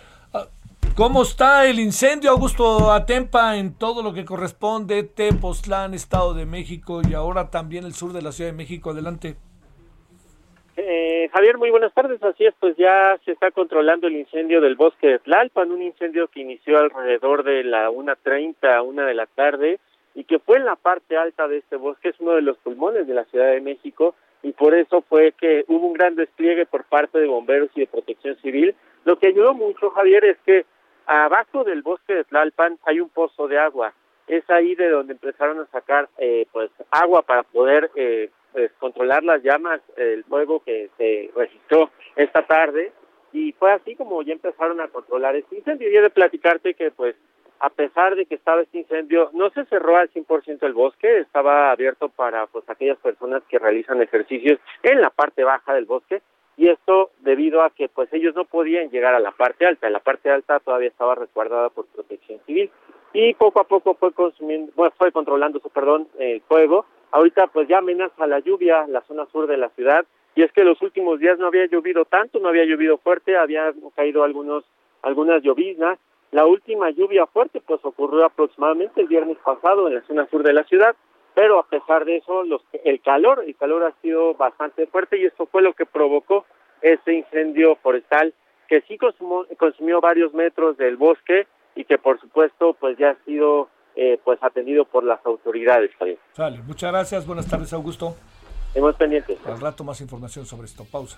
¿Cómo está el incendio, Augusto Atempa, en todo lo que corresponde, Tepoztlán, Estado de México y ahora también el sur de la Ciudad de México? Adelante. Eh, Javier, muy buenas tardes. Así es, pues ya se está controlando el incendio del bosque de Tlalpan, un incendio que inició alrededor de la 1.30, una de la tarde, y que fue en la parte alta de este bosque, es uno de los pulmones de la Ciudad de México, y por eso fue que hubo un gran despliegue por parte de bomberos y de protección civil. Lo que ayudó mucho, Javier, es que abajo del bosque de Tlalpan hay un pozo de agua. Es ahí de donde empezaron a sacar eh, pues agua para poder eh, pues, controlar las llamas, el fuego que se registró esta tarde y fue así como ya empezaron a controlar este incendio. Y he de platicarte que pues a pesar de que estaba este incendio, no se cerró al 100% el bosque, estaba abierto para pues aquellas personas que realizan ejercicios en la parte baja del bosque y esto debido a que pues ellos no podían llegar a la parte alta, la parte alta todavía estaba resguardada por protección civil y poco a poco fue consumiendo, bueno, fue controlándose, perdón, el fuego Ahorita pues ya amenaza la lluvia la zona sur de la ciudad y es que los últimos días no había llovido tanto, no había llovido fuerte, había caído algunos algunas lloviznas. La última lluvia fuerte pues ocurrió aproximadamente el viernes pasado en la zona sur de la ciudad, pero a pesar de eso los, el calor, el calor ha sido bastante fuerte y esto fue lo que provocó ese incendio forestal que sí consumió, consumió varios metros del bosque y que por supuesto pues ya ha sido eh, pues atendido por las autoridades. Sale, muchas gracias, buenas tardes Augusto. Estamos pendientes. Al rato más información sobre esto, pausa.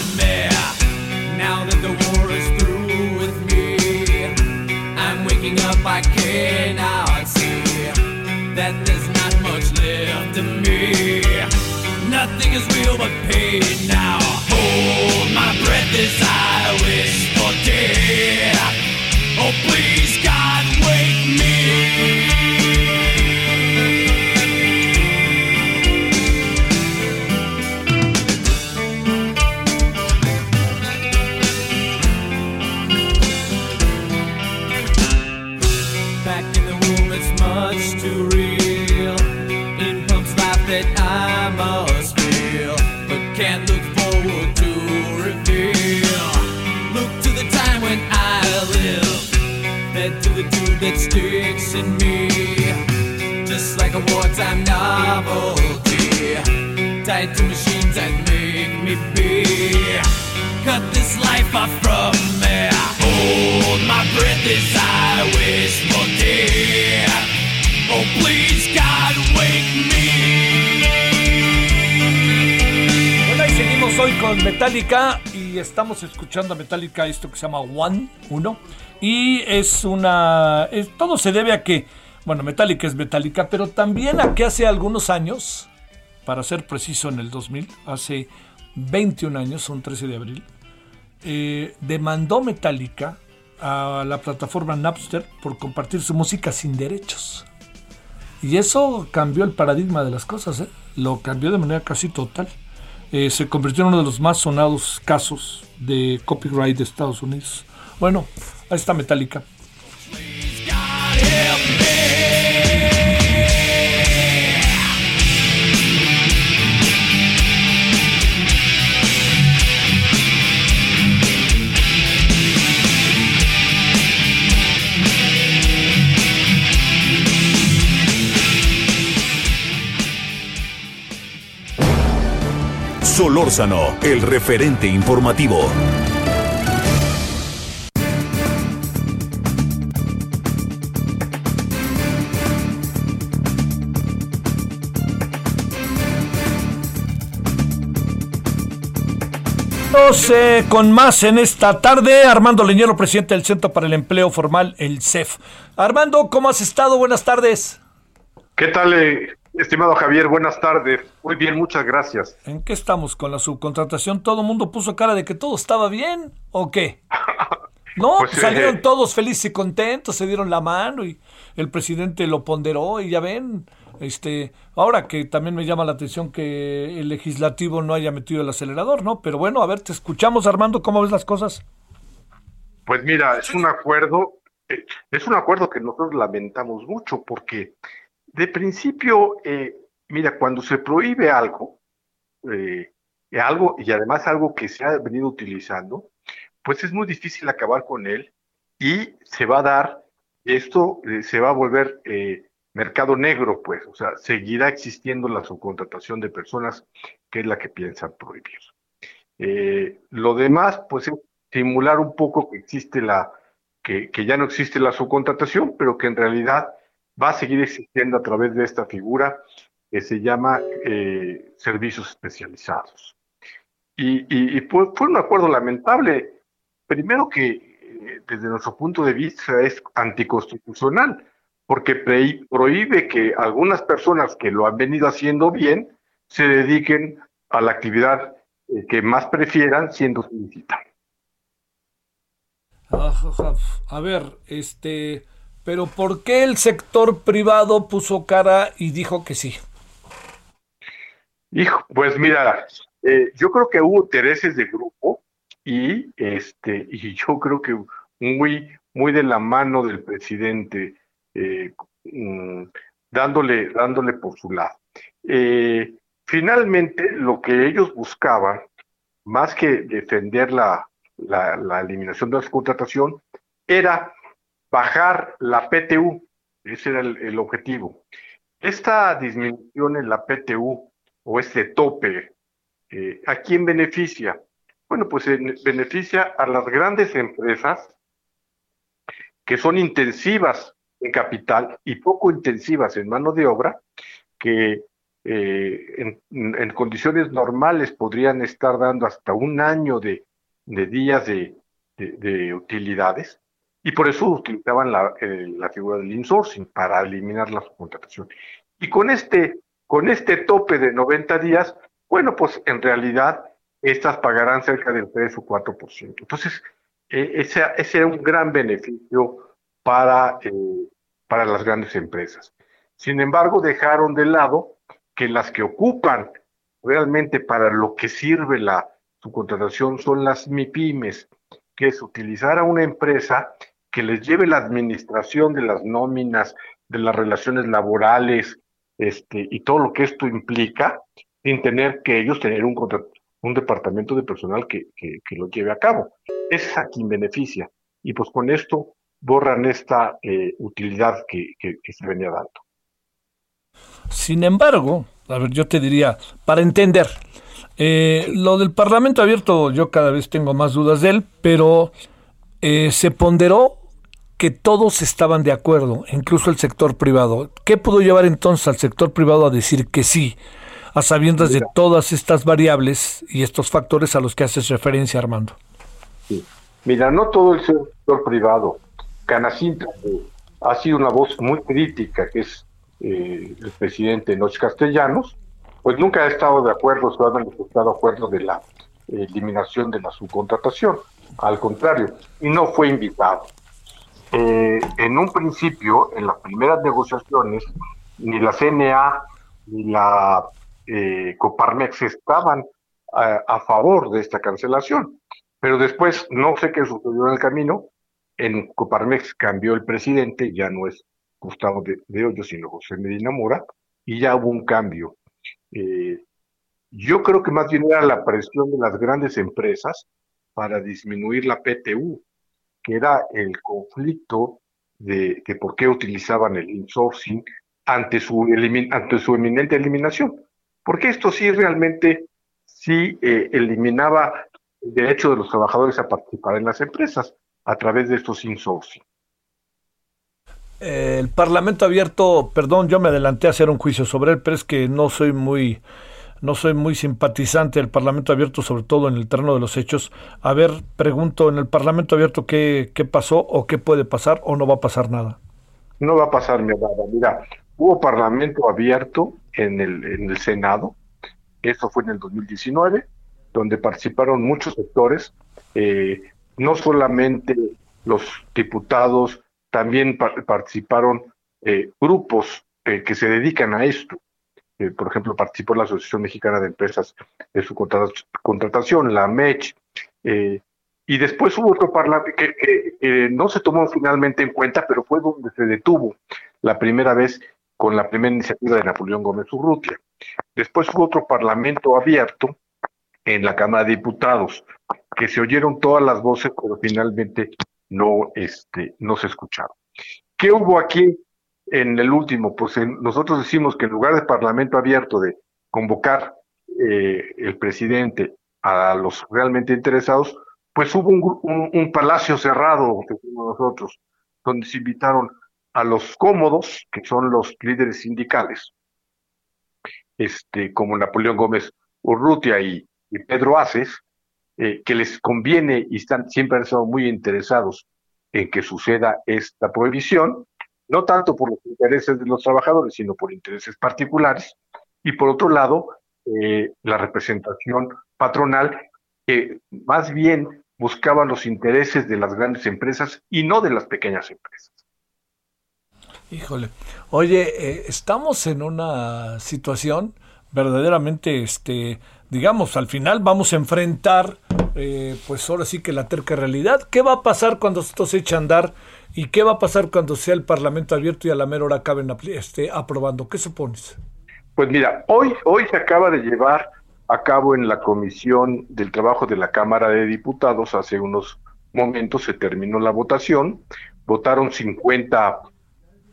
Now that the war is through with me, I'm waking up, I cannot see that there's not much left of me. Nothing is real but pain now. Hold my breath as I wish for death. Oh, please, tube sticks in me, just like a wartime novelty, tied to machines that make me be. Cut this life off from me. Hold my breath as I wish for death. Oh, please, God, wake me. Bueno, ahí seguimos hoy con Metallica y estamos escuchando a Metallica esto que se llama One, uno. Y es una. todo se debe a que. Bueno, Metallica es Metallica, pero también a que hace algunos años, para ser preciso en el 2000, hace 21 años, un 13 de abril, eh, demandó Metallica a la plataforma Napster por compartir su música sin derechos. Y eso cambió el paradigma de las cosas, ¿eh? lo cambió de manera casi total. Eh, se convirtió en uno de los más sonados casos de copyright de Estados Unidos. Bueno, ahí está Metallica. Solórzano, el referente informativo. Eh, con más en esta tarde. Armando Leñero, presidente del Centro para el Empleo Formal, el CEF. Armando, ¿cómo has estado? Buenas tardes. ¿Qué tal, eh, estimado Javier? Buenas tardes. Muy bien, muchas gracias. ¿En qué estamos con la subcontratación? ¿Todo el mundo puso cara de que todo estaba bien o qué? No, Pues, salieron eh, todos felices y contentos, se dieron la mano y el presidente lo ponderó y ya ven, este, ahora que también me llama la atención que el legislativo no haya metido el acelerador, ¿no? Pero bueno, a ver, te escuchamos Armando, ¿cómo ves las cosas? Pues mira, es un acuerdo, eh, es un acuerdo que nosotros lamentamos mucho porque de principio, eh, mira, cuando se prohíbe algo, eh, algo y además algo que se ha venido utilizando, pues es muy difícil acabar con él y se va a dar, esto eh, se va a volver eh, mercado negro, pues, o sea, seguirá existiendo la subcontratación de personas, que es la que piensan prohibir. Lo demás, pues, es simular un poco que existe la, que, que ya no existe la subcontratación, pero que en realidad va a seguir existiendo a través de esta figura que se llama eh, servicios especializados. Y, fue, un acuerdo lamentable, primero que eh, desde nuestro punto de vista es anticonstitucional, porque prohíbe que algunas personas que lo han venido haciendo bien se dediquen a la actividad eh, que más prefieran siendo solicitada. Ajá, A ver, este, pero ¿por qué el sector privado puso cara y dijo que sí? Hijo, pues mira, eh, yo creo que hubo intereses de grupo y este y yo creo que muy muy de la mano del presidente eh, mm, dándole dándole por su lado. Eh, finalmente lo que ellos buscaban más que defender la, la, la eliminación de la subcontratación era bajar la PTU, ese era el, objetivo. Esta disminución en la PTU o este tope, eh, ¿a quién beneficia? Bueno, pues en- beneficia a las grandes empresas que son intensivas en capital y poco intensivas en mano de obra, que eh, en, condiciones normales podrían estar dando hasta un año de, de días de- de utilidades, y por eso utilizaban la, eh, la figura del insourcing para eliminar la subcontratación. Y con este, con este tope de 90 días, bueno, pues en realidad estas pagarán cerca del 3 o 4%. Entonces, eh, ese, ese era un gran beneficio para, eh, para las grandes empresas. Sin embargo, dejaron de lado que las que ocupan realmente para lo que sirve la subcontratación son las MIPIMES, que es utilizar a una empresa que les lleve la administración de las nóminas, de las relaciones laborales, este, y todo lo que esto implica, sin tener que ellos tener un, un departamento de personal que, que, lo lleve a cabo. Es a quien beneficia. Y pues con esto borran esta eh, utilidad que, que, que se venía dando. Sin embargo, a ver, yo te diría, para entender, eh, lo del Parlamento abierto, yo cada vez tengo más dudas de él, pero eh, se ponderó que todos estaban de acuerdo, incluso el sector privado. ¿Qué pudo llevar entonces al sector privado a decir que sí, a sabiendas de todas estas variables y estos factores a los que haces referencia, Armando? Sí. Mira, no todo el sector privado. Canacintra eh, ha sido una voz muy crítica, que es eh, el presidente Noche Castellanos, pues nunca ha estado de acuerdo, se ha manifestado de acuerdo de la eh, eliminación de la subcontratación. Al contrario, y no fue invitado. Eh, en un principio, en las primeras negociaciones, ni la CNA ni la eh, Coparmex estaban a, a favor de esta cancelación. Pero después, no sé qué sucedió en el camino, en Coparmex cambió el presidente, ya no es Gustavo de, de sino José Medina Mora, y ya hubo un cambio. Eh, yo creo que más bien era la presión de las grandes empresas para disminuir la PTU, que era el conflicto de, por qué utilizaban el insourcing ante su, elimin, ante su eminente eliminación. Porque esto sí realmente sí eh, eliminaba el derecho de los trabajadores a participar en las empresas a través de estos insourcing. El Parlamento abierto, perdón, yo me adelanté a hacer un juicio sobre él, pero es que no soy muy, no soy muy simpatizante del Parlamento abierto, sobre todo en el terreno de los hechos. A ver, pregunto, en el Parlamento abierto qué, qué pasó o qué puede pasar o no va a pasar nada. No va a pasar nada. Mira, hubo Parlamento abierto en el, en el Senado, eso fue en el 2019, donde participaron muchos sectores, eh, no solamente los diputados, también participaron eh, grupos eh, que se dedican a esto. Por ejemplo, participó la Asociación Mexicana de Empresas de su contratación, la MECH, y después hubo otro parlamento que, no se tomó finalmente en cuenta, pero fue donde se detuvo la primera vez con la primera iniciativa de Napoleón Gómez Urrutia. Después hubo otro parlamento abierto en la Cámara de Diputados, que se oyeron todas las voces, pero finalmente no, este, no se escucharon. ¿Qué hubo aquí en el último? Pues nosotros decimos que en lugar de parlamento abierto, de convocar eh, el presidente a los realmente interesados, pues hubo un, palacio cerrado, decimos nosotros, donde se invitaron a los cómodos, que son los líderes sindicales, este, como Napoleón Gómez Urrutia y, Pedro Aces, eh, que les conviene y están, siempre han estado muy interesados en que suceda esta prohibición, no tanto por los intereses de los trabajadores, sino por intereses particulares, y por otro lado, eh, la representación patronal, que más bien buscaba los intereses de las grandes empresas y no de las pequeñas empresas. Híjole, oye, eh, estamos en una situación verdaderamente, este, digamos, al final vamos a enfrentar, eh, pues ahora sí que la terca realidad. ¿Qué va a pasar cuando esto se eche a andar y qué va a pasar cuando sea el Parlamento abierto y a la mera hora acaben este, aprobando? ¿Qué supones? Pues mira, hoy, hoy se acaba de llevar a cabo en la Comisión del Trabajo de la Cámara de Diputados, hace unos momentos se terminó la votación, votaron 50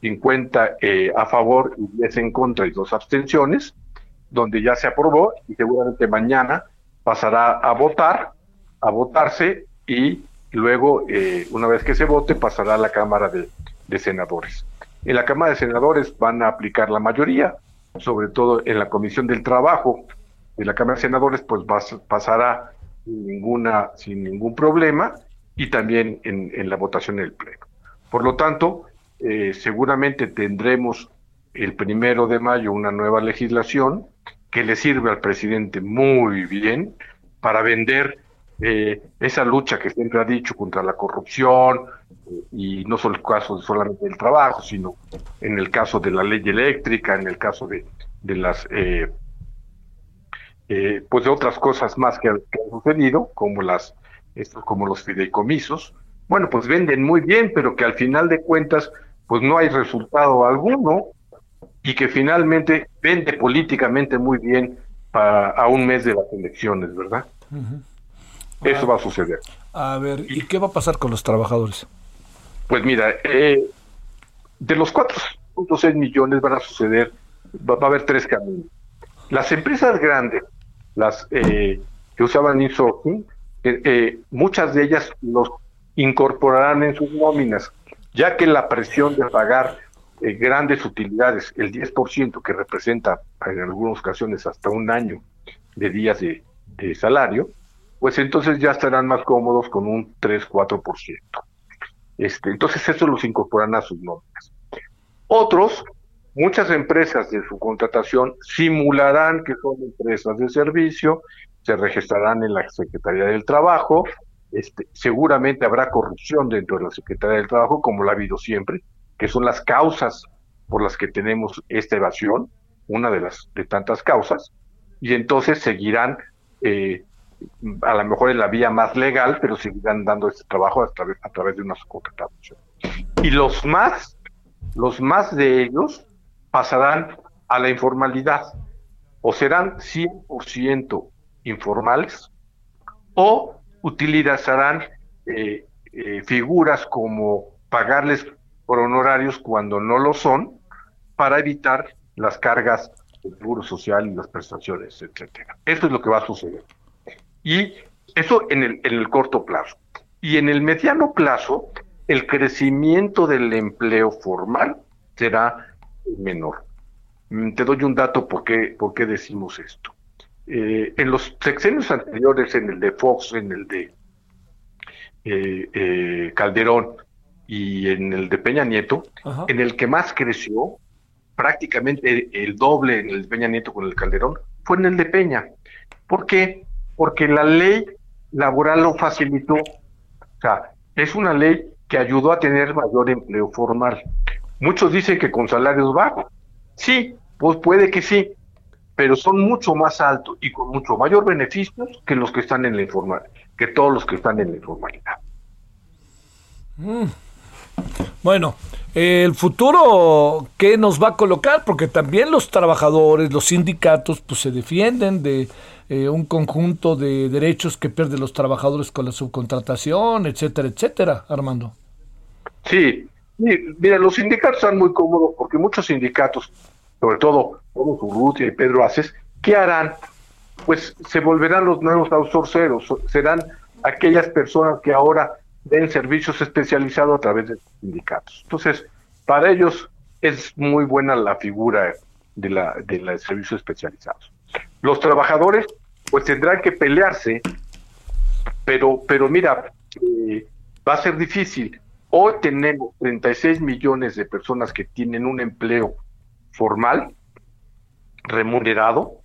50 eh, a favor y 10 en contra y dos abstenciones, donde ya se aprobó y seguramente mañana pasará a votar, a votarse y luego, eh, una vez que se vote, pasará a la Cámara de, Senadores. En la Cámara de Senadores van a aplicar la mayoría, sobre todo en la Comisión del Trabajo de la Cámara de Senadores, pues pasará sin, ninguna, sin ningún problema y también en, en la votación en el Pleno. Por lo tanto, eh, seguramente tendremos el primero de mayo una nueva legislación que le sirve al presidente muy bien para vender eh, esa lucha que siempre ha dicho contra la corrupción eh, y no solo el caso solamente del trabajo, sino en el caso de la ley eléctrica, en el caso de, de las pues de otras cosas más que, han sucedido, como las como los fideicomisos. Bueno, pues venden muy bien, pero que al final de cuentas pues no hay resultado alguno y que finalmente vende políticamente muy bien para, a un mes de las elecciones, ¿verdad? Eso va a suceder. A ver, ¿y qué va a pasar con los trabajadores? Pues mira, eh, de los 4.6 millones van a suceder, va, a haber tres caminos. Las empresas grandes, las eh, que usaban insourcing, eh, muchas de ellas los incorporarán en sus nóminas ya que la presión de pagar eh, grandes utilidades, el 10% que representa en algunas ocasiones hasta un año de días de, salario, pues entonces ya estarán más cómodos con un 3-4%. Este, entonces eso los incorporarán a sus nóminas. Otros, muchas empresas de su contratación simularán que son empresas de servicio, se registrarán en la Secretaría del Trabajo, este, seguramente habrá corrupción dentro de la Secretaría del Trabajo, como la ha habido siempre, que son las causas por las que tenemos esta evasión, una de las de tantas causas, y entonces seguirán, eh, a lo mejor en la vía más legal, pero seguirán dando este trabajo a través, a través de una subcontratación. Y los más, los más de ellos pasarán a la informalidad, o serán 100% informales, o utilizarán eh, eh, figuras como pagarles por honorarios cuando no lo son para evitar las cargas del seguro social y las prestaciones, etcétera. Esto es lo que va a suceder. Y eso en el, en el corto plazo. Y en el mediano plazo, el crecimiento del empleo formal será menor. Mm, te doy un dato por qué, por qué decimos esto. Eh, en los sexenios anteriores, en el de Fox, en el de eh, eh, Calderón y en el de Peña Nieto, en el que más creció, prácticamente el doble en el de Peña Nieto con el Calderón, fue en el de Peña. ¿Por qué? Porque la ley laboral lo facilitó. O sea, es una ley que ayudó a tener mayor empleo formal. Muchos dicen que con salarios bajos. Sí, pues puede que sí, pero son mucho más altos y con mucho mayor beneficios que los que están en la informal, que todos los que están en la informalidad. Mm. Bueno, el futuro, ¿qué nos va a colocar? Porque también los trabajadores, los sindicatos, pues se defienden de eh, un conjunto de derechos que pierden los trabajadores con la subcontratación, etcétera, etcétera, Armando. Sí, mira, los sindicatos están muy cómodos porque muchos sindicatos, sobre todo Urrutia y Pedro Aces, ¿qué harán? Pues se volverán los nuevos outsourceros, serán aquellas personas que ahora den servicios especializados a través de sindicatos. Entonces, para ellos es muy buena la figura de la de los servicios especializados. Los trabajadores pues tendrán que pelearse, pero pero mira, eh, va a ser difícil. Hoy tenemos 36 millones de personas que tienen un empleo formal, remunerado,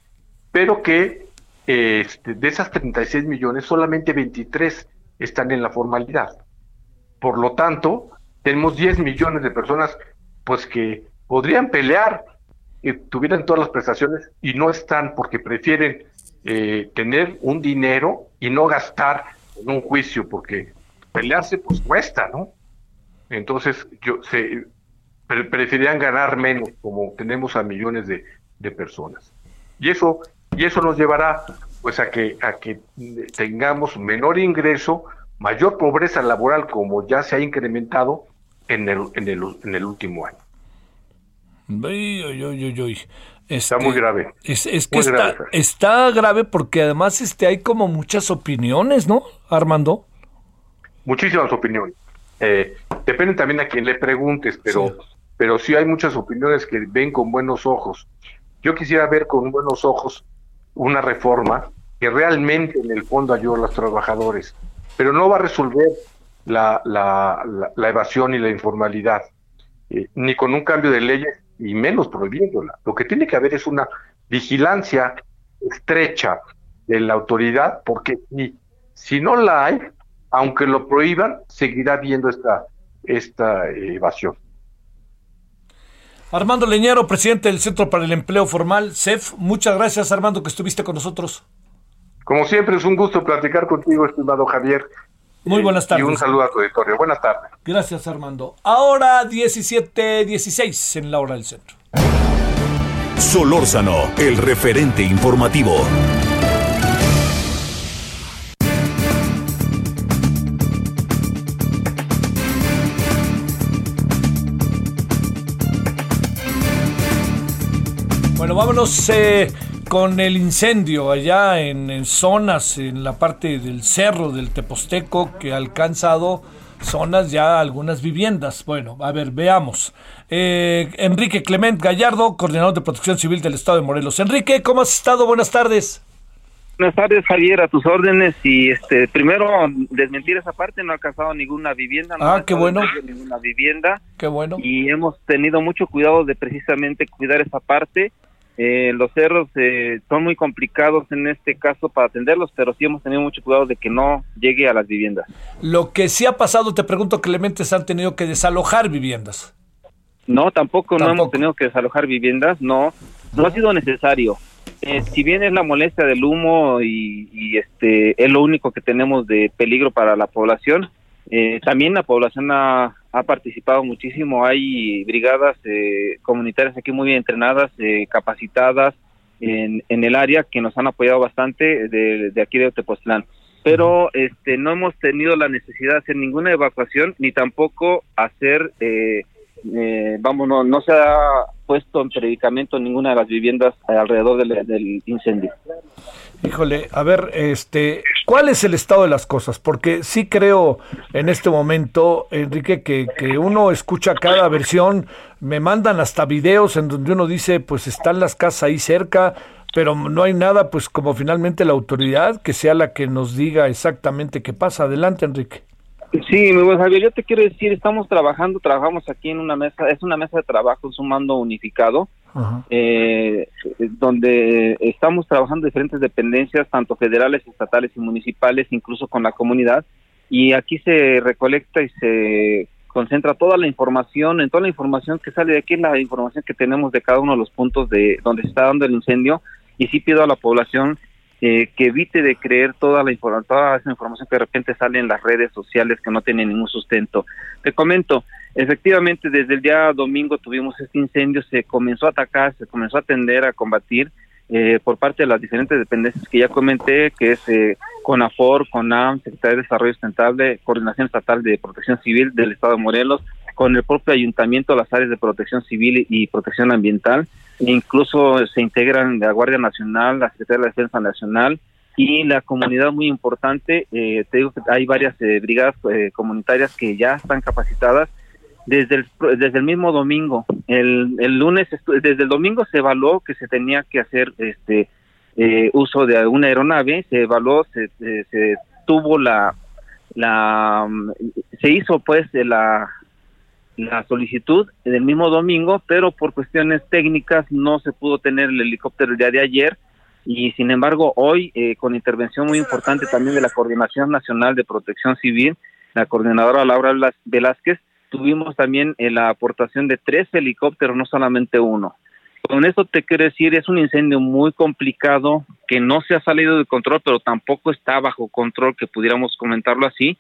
pero que este, de esas 36 millones solamente 23 están en la formalidad. Por lo tanto, tenemos 10 millones de personas pues que podrían pelear y tuvieran todas las prestaciones y no están porque prefieren eh, tener un dinero y no gastar en un juicio porque pelearse pues cuesta, ¿no? Entonces yo se preferirían ganar menos como tenemos a millones de, de personas. Y eso y eso nos llevará pues a que a que tengamos menor ingreso, mayor pobreza laboral como ya se ha incrementado en el, en el, en el último año. está muy este, grave. Es, que está, grave, está grave porque además este hay como muchas opiniones, ¿no, Armando? Muchísimas opiniones. Eh, depende también a quien le preguntes, pero sí. pero sí hay muchas opiniones que ven con buenos ojos. Yo quisiera ver con buenos ojos una reforma que realmente en el fondo ayude a los trabajadores, pero no va a resolver la, la, la, evasión y la informalidad, eh, ni con un cambio de leyes y menos prohibiéndola. Lo que tiene que haber es una vigilancia estrecha de la autoridad, porque si, si no la hay, aunque lo prohíban, seguirá habiendo esta, esta evasión. Armando Leñero, presidente del Centro para el Empleo Formal, CEF. Muchas gracias, Armando, que estuviste con nosotros. Como siempre, es un gusto platicar contigo, estimado Javier. Muy buenas tardes. Y un saludo a tu auditorio. Buenas tardes. Gracias, Armando. Ahora 17:16 en la hora del centro. Solórzano, el referente informativo. Bueno, vámonos eh, con el incendio allá en, zonas, en la parte del cerro del Teposteco, que ha alcanzado zonas ya algunas viviendas. Bueno, a ver, veamos. Eh, Enrique Clement Gallardo, coordinador de protección civil del Estado de Morelos. Enrique, ¿cómo has estado? Buenas tardes. Buenas tardes, Javier, a tus órdenes. Y este, primero, desmentir esa parte, no ha alcanzado ninguna vivienda. No ah, qué bueno. Ninguna vivienda. Qué bueno. Y hemos tenido mucho cuidado de precisamente cuidar esa parte eh, los cerros eh, son muy complicados en este caso para atenderlos, pero sí hemos tenido mucho cuidado de que no llegue a las viviendas. Lo que sí ha pasado, te pregunto, Clementes, han tenido que desalojar viviendas. No, tampoco, no hemos tenido que desalojar viviendas, no, no ha sido necesario. Eh, si bien es la molestia del humo y, y, este es lo único que tenemos de peligro para la población, eh, también la población ha, ha, participado muchísimo. Hay brigadas eh, comunitarias aquí muy bien entrenadas, eh, capacitadas en, en, el área que nos han apoyado bastante de, aquí de Tepoztlán. Pero este, no hemos tenido la necesidad de hacer ninguna evacuación ni tampoco hacer, eh, vamos, no, no se ha puesto en predicamento ninguna de las viviendas alrededor del, del incendio. Híjole, a ver, este, ¿cuál es el estado de las cosas? Porque sí creo en este momento, Enrique, que, que uno escucha cada versión, me mandan hasta videos en donde uno dice, pues están las casas ahí cerca, pero no hay nada, pues como finalmente la autoridad que sea la que nos diga exactamente qué pasa. Adelante, Enrique. Sí, mi buen Javier, yo te quiero decir, estamos trabajando, trabajamos aquí en una mesa, es una mesa de trabajo, es un eh, donde estamos trabajando diferentes dependencias, tanto federales, estatales y municipales, incluso con la comunidad, y aquí se recolecta y se concentra toda la información, en toda la información que sale de aquí, la información que tenemos de cada uno de los puntos de donde se está dando el incendio, y sí pido a la población eh, que evite de creer toda la toda esa información que de repente sale en las redes sociales que no tiene ningún sustento. Te comento, efectivamente desde el día domingo tuvimos este incendio, se comenzó a atacar, se comenzó a atender a combatir eh, por parte de las diferentes dependencias que ya comenté, que es eh, CONAFOR, CONAM, Secretaría de Desarrollo Sustentable, Coordinación Estatal de Protección Civil del Estado de Morelos, con el propio ayuntamiento, las áreas de protección civil y protección ambiental, e incluso se integran la Guardia Nacional, la Secretaría de Defensa Nacional y la comunidad muy importante. Eh, te digo que hay varias eh, brigadas eh, comunitarias que ya están capacitadas desde el, desde el mismo domingo. El, el lunes, desde el domingo se evaluó que se tenía que hacer este uso de una aeronave, se evaluó, se, se tuvo la, la, se hizo pues la, la solicitud del mismo domingo, pero por cuestiones técnicas no se pudo tener el helicóptero el día de ayer y sin embargo hoy eh, con intervención muy importante también de la Coordinación Nacional de Protección Civil, la coordinadora Laura Velázquez, tuvimos también eh, la aportación de tres helicópteros, no solamente uno. Con esto te quiero decir, es un incendio muy complicado que no se ha salido de control, pero tampoco está bajo control, que pudiéramos comentarlo así,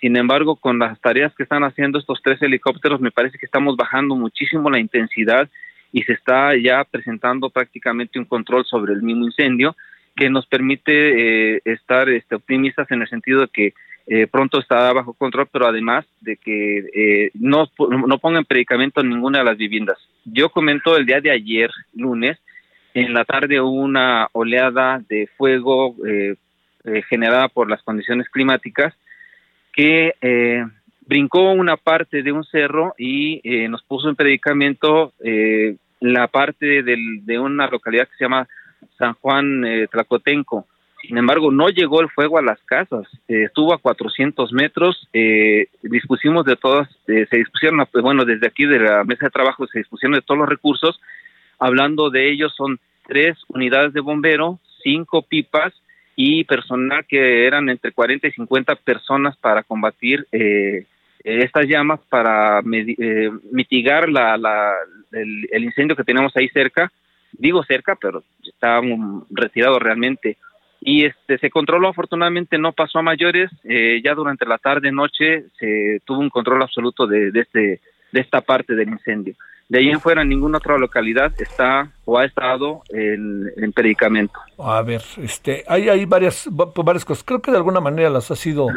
sin embargo, con las tareas que están haciendo estos tres helicópteros, me parece que estamos bajando muchísimo la intensidad y se está ya presentando prácticamente un control sobre el mismo incendio que nos permite eh, estar este, optimistas en el sentido de que eh, pronto estará bajo control, pero además de que eh, no, no pongan predicamento en ninguna de las viviendas. Yo comento el día de ayer, lunes, en la tarde una oleada de fuego generada por las condiciones climáticas que eh, brincó una parte de un cerro y eh, nos puso en predicamento eh, la parte de una localidad que se llama San Juan Tlacotenco. Sin embargo, no llegó el fuego a las casas, estuvo a 400 metros, dispusimos de todas, se dispusieron, bueno, desde aquí de la mesa de trabajo se dispusieron de todos los recursos, hablando de ellos son tres unidades de bombero, cinco pipas, y personal que eran entre 40 y 50 personas para combatir eh, estas llamas, para eh, mitigar la, la, el, incendio que tenemos ahí cerca. Digo cerca, pero está retirado realmente. Y este se controló, afortunadamente no pasó a mayores. Eh, ya durante la tarde noche se tuvo un control absoluto de, este, de esta parte del incendio. De ahí en fuera, ninguna otra localidad está o ha estado en, en predicamento. A ver, este, hay, hay varias, varias cosas. Creo que de alguna manera las ha ido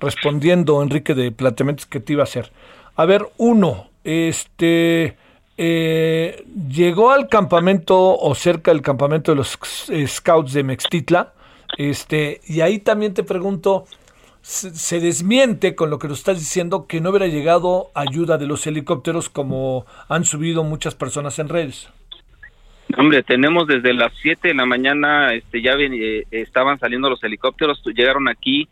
respondiendo Enrique de planteamientos que te iba a hacer. A ver, uno, este, eh, llegó al campamento o cerca del campamento de los scouts de Mextitla, este, y ahí también te pregunto, se, desmiente con lo que nos estás diciendo que no hubiera llegado ayuda de los helicópteros como han subido muchas personas en redes. Hombre, tenemos desde las 7 de la mañana, este, ya eh, estaban saliendo los helicópteros, llegaron aquí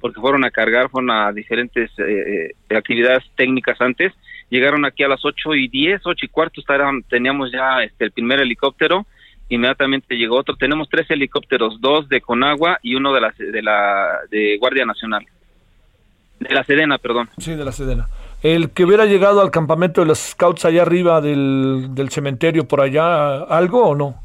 porque fueron a cargar, fueron a diferentes eh, eh, actividades técnicas antes, llegaron aquí a las 8 y 10, 8 y cuarto, teníamos ya este, el primer helicóptero, inmediatamente llegó otro. Tenemos tres helicópteros, dos de Conagua y uno de la de la de Guardia Nacional. De la Sedena, perdón. Sí, de la Sedena. El que hubiera llegado al campamento de los scouts allá arriba del, del cementerio por allá, ¿algo o no?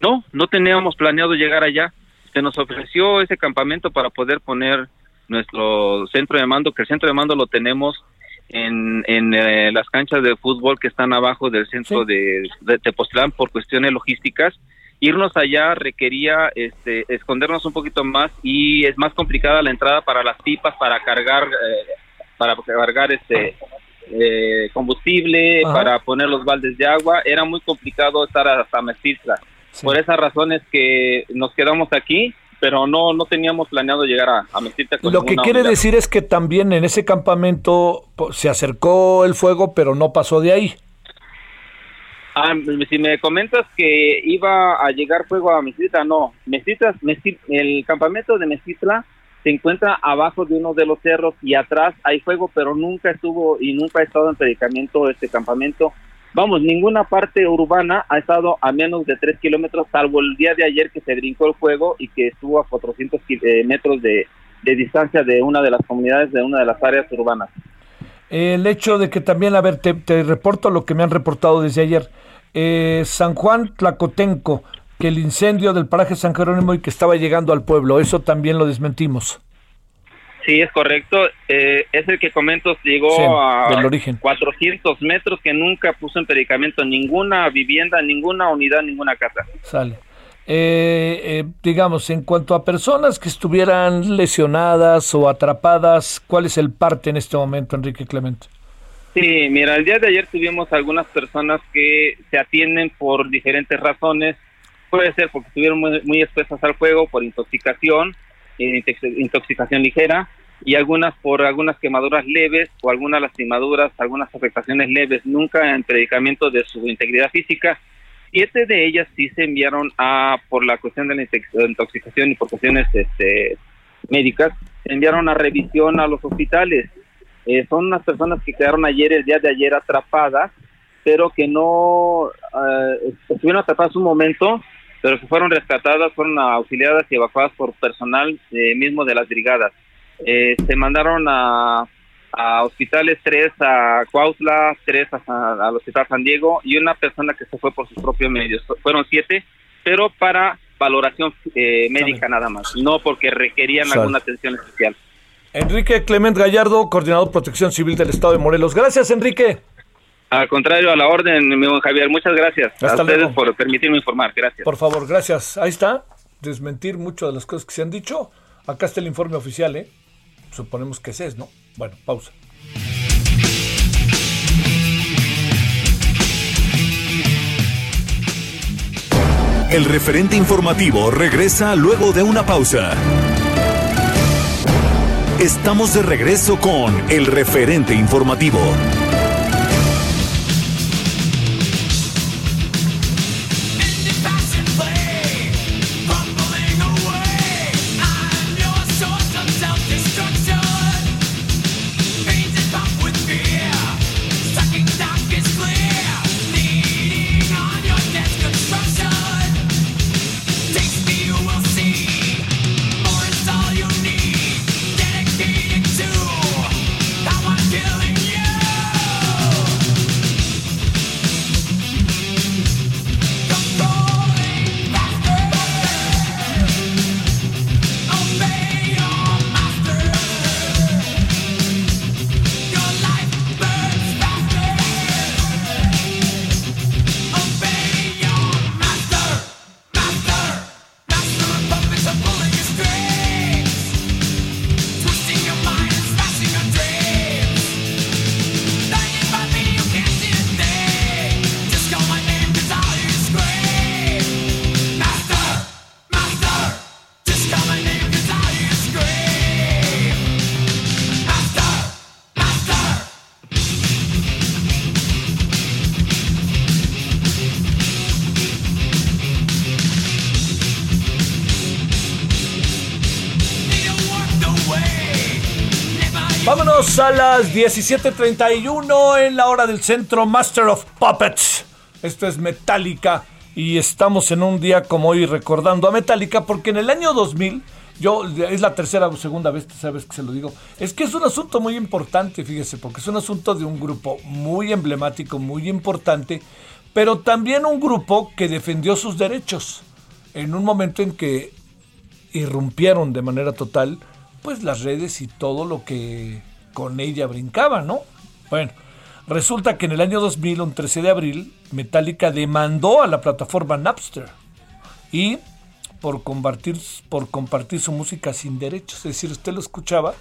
No, no teníamos planeado llegar allá. Se nos ofreció ese campamento para poder poner nuestro centro de mando, que el centro de mando lo tenemos en, en eh, las canchas de fútbol que están abajo del centro de, de Tepoztlán por cuestiones logísticas. Irnos allá requería este, escondernos un poquito más y es más complicada la entrada para las pipas, para cargar, eh, para cargar este eh, combustible, para poner los baldes de agua. Era muy complicado estar hasta Mestizla. Por esas razones que nos quedamos aquí pero no no teníamos planeado llegar a, a con Lo que quiere decir es que también en ese campamento se acercó el fuego, pero no pasó de ahí. Ah, si me comentas que iba a llegar fuego a Mezquita, no. Mezquita, el campamento de Mezquitla se encuentra abajo de uno de los cerros y atrás hay fuego, pero nunca estuvo y nunca ha estado en predicamento este campamento Vamos, ninguna parte urbana ha estado a menos de 3 kilómetros, salvo el día de ayer que se brincó el fuego y que estuvo a 400 eh, metros de, distancia de una de las comunidades, de una de las áreas urbanas. El hecho de que también, a ver, te, reporto lo que me han reportado desde ayer. Eh, San Juan Tlacotenco, que el incendio del paraje San Jerónimo y que estaba llegando al pueblo, eso también lo desmentimos. Sí, es correcto. Eh, es el que comento, llegó a del origen. 400 metros que nunca puso en predicamento ninguna vivienda, ninguna unidad, ninguna casa. Sale. Eh, eh, digamos, en cuanto a personas que estuvieran lesionadas o atrapadas, ¿cuál es el parte en este momento, Enrique Clemente? Sí, mira, el día de ayer tuvimos algunas personas que se atienden por diferentes razones. Puede ser porque estuvieron muy, muy expuestas al fuego, por intoxicación, intoxicación ligera y algunas por algunas quemaduras leves o algunas lastimaduras, algunas afectaciones leves, nunca en predicamento de su integridad física. Siete de ellas sí se enviaron a, por la cuestión de la intoxicación y por cuestiones este, médicas, se enviaron a revisión a los hospitales. Eh, son unas personas que quedaron ayer, el día de ayer, atrapadas, pero que no eh, estuvieron atrapadas un momento, pero que fueron rescatadas, fueron auxiliadas y evacuadas por personal eh, mismo de las brigadas. Eh, se mandaron a, a, hospitales, tres a Cuautla, tres a, al Hospital San Diego y una persona que se fue por sus propios medios. Fueron siete, pero para valoración eh, médica nada más, no porque requerían alguna atención especial. Enrique Clement Gallardo, coordinador de Protección Civil del Estado de Morelos. Gracias, Enrique. Al contrario, a la orden, mi buen Javier. Muchas gracias a ustedes por permitirme informar. Gracias. Por favor, gracias. Ahí está. Desmentir muchas de las cosas que se han dicho. Acá está el informe oficial, ¿eh? Suponemos que ese es, ¿no? Bueno, pausa. El referente informativo regresa luego de una pausa. Estamos de regreso con el referente informativo. A las 17:31 en la hora del centro Master of Puppets. Esto es Metallica y estamos en un día como hoy recordando a Metallica porque en el año 2000, yo es la tercera o segunda vez, sabes que se lo digo, es que es un asunto muy importante, fíjese, porque es un asunto de un grupo muy emblemático, muy importante, pero también un grupo que defendió sus derechos en un momento en que irrumpieron de manera total pues las redes y todo lo que con ella brincaba, ¿no? Bueno, resulta que en el año 2000, un 13 de abril, Metallica demandó a la plataforma Napster y por compartir, por compartir su música sin derechos. Es decir, usted lo escuchaba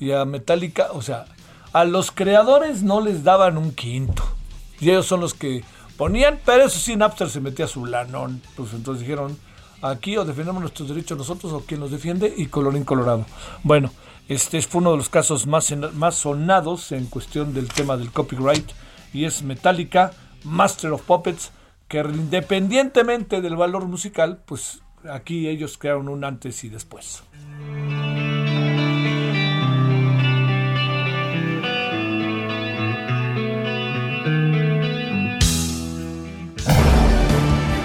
y a Metallica, o sea, a los creadores no les daban un quinto. Y ellos son los que ponían, pero eso sí, Napster se metía su lanón. Pues entonces dijeron, aquí o defendemos nuestros derechos nosotros o quien los defiende y colorín colorado. Bueno, este fue uno de los casos más, más sonados en cuestión del tema del copyright y es Metallica, Master of Puppets, que independientemente del valor musical, pues aquí ellos crearon un antes y después.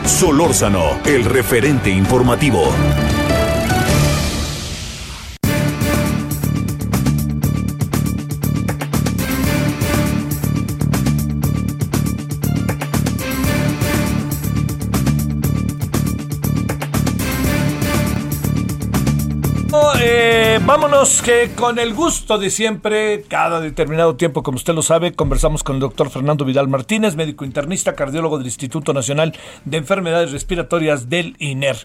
Solórzano, el referente informativo. Vámonos que con el gusto de siempre, cada determinado tiempo, como usted lo sabe, conversamos con el doctor Fernando Vidal Martínez, médico internista, cardiólogo del Instituto Nacional de Enfermedades Respiratorias del INER.